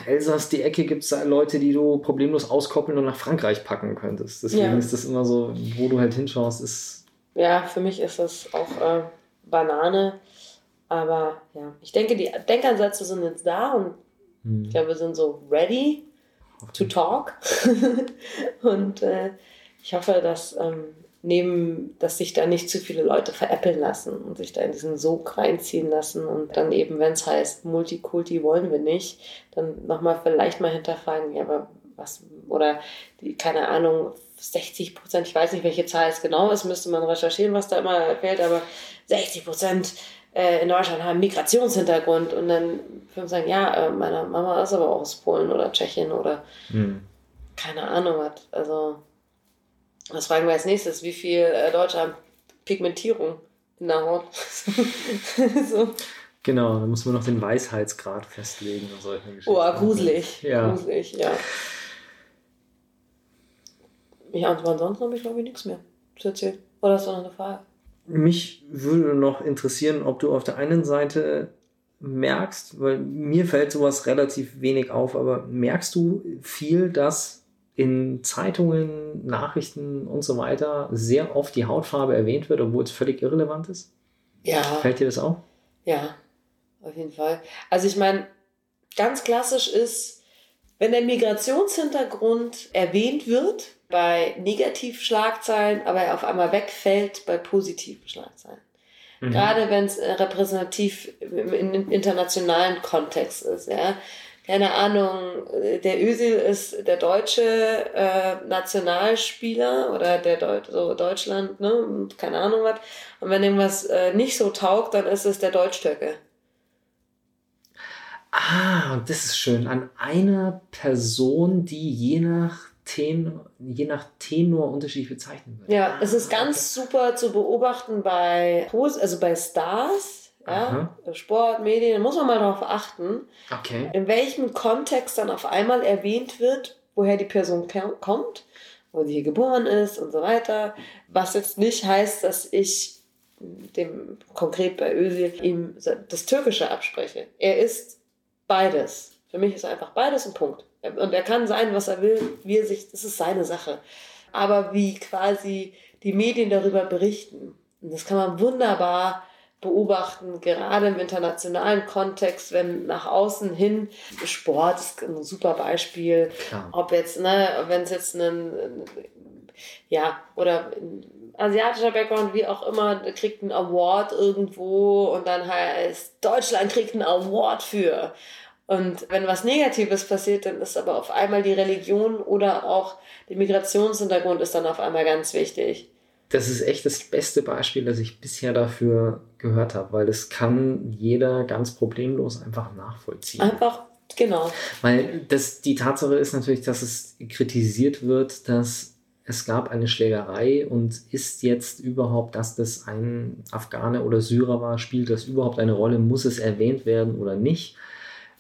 Elsass, die Ecke, gibt es da Leute, die du problemlos auskoppeln und nach Frankreich packen könntest. Deswegen ja. ist das immer so, wo du halt hinschaust, ist. Ja, für mich ist das auch äh, Banane. Aber ja, ich denke, die Denkansätze sind jetzt da und hm. ich glaube, wir sind so ready to talk. und äh, ich hoffe, dass ähm, neben, dass sich da nicht zu viele Leute veräppeln lassen und sich da in diesen Sog reinziehen lassen und dann eben, wenn es heißt, Multikulti wollen wir nicht, dann nochmal vielleicht mal hinterfragen, ja, aber was, oder die, keine Ahnung, 60 Prozent, ich weiß nicht, welche Zahl es genau ist, müsste man recherchieren, was da immer fällt, aber 60 Prozent äh, in Deutschland haben Migrationshintergrund und dann würden sagen, ja, äh, meine Mama ist aber auch aus Polen oder Tschechien oder hm. keine Ahnung was. Also, was fragen wir als nächstes? Wie viel äh, Deutsche haben Pigmentierung in der Haut? so. Genau, da muss man noch den Weisheitsgrad festlegen und solche Geschichten. Oh, gruselig. Ja. Gruselig, ja. Ja, und ansonsten habe ich glaube ich nichts mehr zu erzählen. Oder hast du noch eine Frage? Mich würde noch interessieren, ob du auf der einen Seite merkst, weil mir fällt sowas relativ wenig auf, aber merkst du viel, dass in Zeitungen, Nachrichten und so weiter sehr oft die Hautfarbe erwähnt wird, obwohl es völlig irrelevant ist? Ja. Fällt dir das auf? Ja, auf jeden Fall. Also ich meine, ganz klassisch ist, wenn der Migrationshintergrund erwähnt wird, bei Negativschlagzeilen, aber er auf einmal wegfällt bei positiven Schlagzeilen. Mhm. Gerade wenn es äh, repräsentativ im internationalen Kontext ist, ja. Keine Ahnung, äh, der Özil ist der deutsche äh, Nationalspieler oder der Deut so Deutschland, ne, keine Ahnung was. Und wenn irgendwas äh, nicht so taugt, dann ist es der Deutsch-Türke. Ah, und das ist schön. An einer Person, die je nach Tenor, je nach Tenor unterschiedlich bezeichnet wird. Ja, es ist ganz okay. super zu beobachten bei, also bei Stars, ja, Sport, Medien, da muss man mal darauf achten, okay. in welchem Kontext dann auf einmal erwähnt wird, woher die Person kommt, wo sie hier geboren ist und so weiter. Was jetzt nicht heißt, dass ich dem konkret bei Özil ihm das Türkische abspreche. Er ist beides. Für mich ist er einfach beides ein Punkt. Und er kann sein, was er will, wie er sich, das ist seine Sache. Aber wie quasi die Medien darüber berichten, und das kann man wunderbar beobachten, gerade im internationalen Kontext, wenn nach außen hin Sport ist ein super Beispiel, Klar. ob jetzt, ne, wenn es jetzt ein, ja, oder ein asiatischer Background, wie auch immer, kriegt einen Award irgendwo und dann heißt, Deutschland kriegt einen Award für. Und wenn was Negatives passiert, dann ist aber auf einmal die Religion oder auch der Migrationshintergrund ist dann auf einmal ganz wichtig. Das ist echt das beste Beispiel, das ich bisher dafür gehört habe, weil das kann jeder ganz problemlos einfach nachvollziehen. Einfach, genau. Weil das, die Tatsache ist natürlich, dass es kritisiert wird, dass es gab eine Schlägerei und ist jetzt überhaupt, dass das ein Afghane oder Syrer war, spielt das überhaupt eine Rolle? Muss es erwähnt werden oder nicht?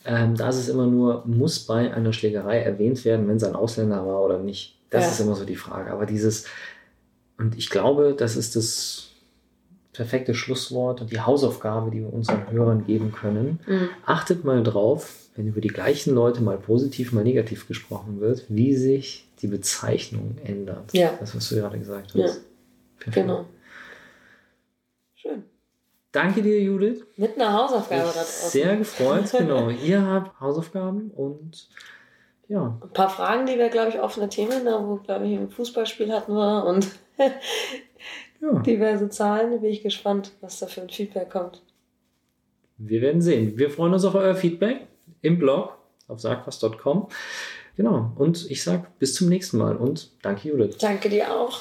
Ähm, da ist es immer nur, muss bei einer Schlägerei erwähnt werden, wenn es ein Ausländer war oder nicht. Das ja. ist immer so die Frage. Aber dieses, und ich glaube, das ist das perfekte Schlusswort und die Hausaufgabe, die wir unseren Hörern geben können. Mhm. Achtet mal drauf, wenn über die gleichen Leute mal positiv, mal negativ gesprochen wird, wie sich die Bezeichnung ändert. Ja. Das, was du gerade gesagt hast. Ja. Perfekt. Genau. Danke dir, Judith. Mit einer Hausaufgabe da draußen. Sehr gefreut, genau. Ihr habt Hausaufgaben und ja. Ein paar Fragen, die wir, glaube ich, offene Themen, da wo, glaube ich, ein Fußballspiel hatten wir und ja. diverse Zahlen. Da bin ich gespannt, was da für ein Feedback kommt. Wir werden sehen. Wir freuen uns auf euer Feedback im Blog auf sagwas.com. Genau. Und ich sage bis zum nächsten Mal und danke, Judith. Danke dir auch.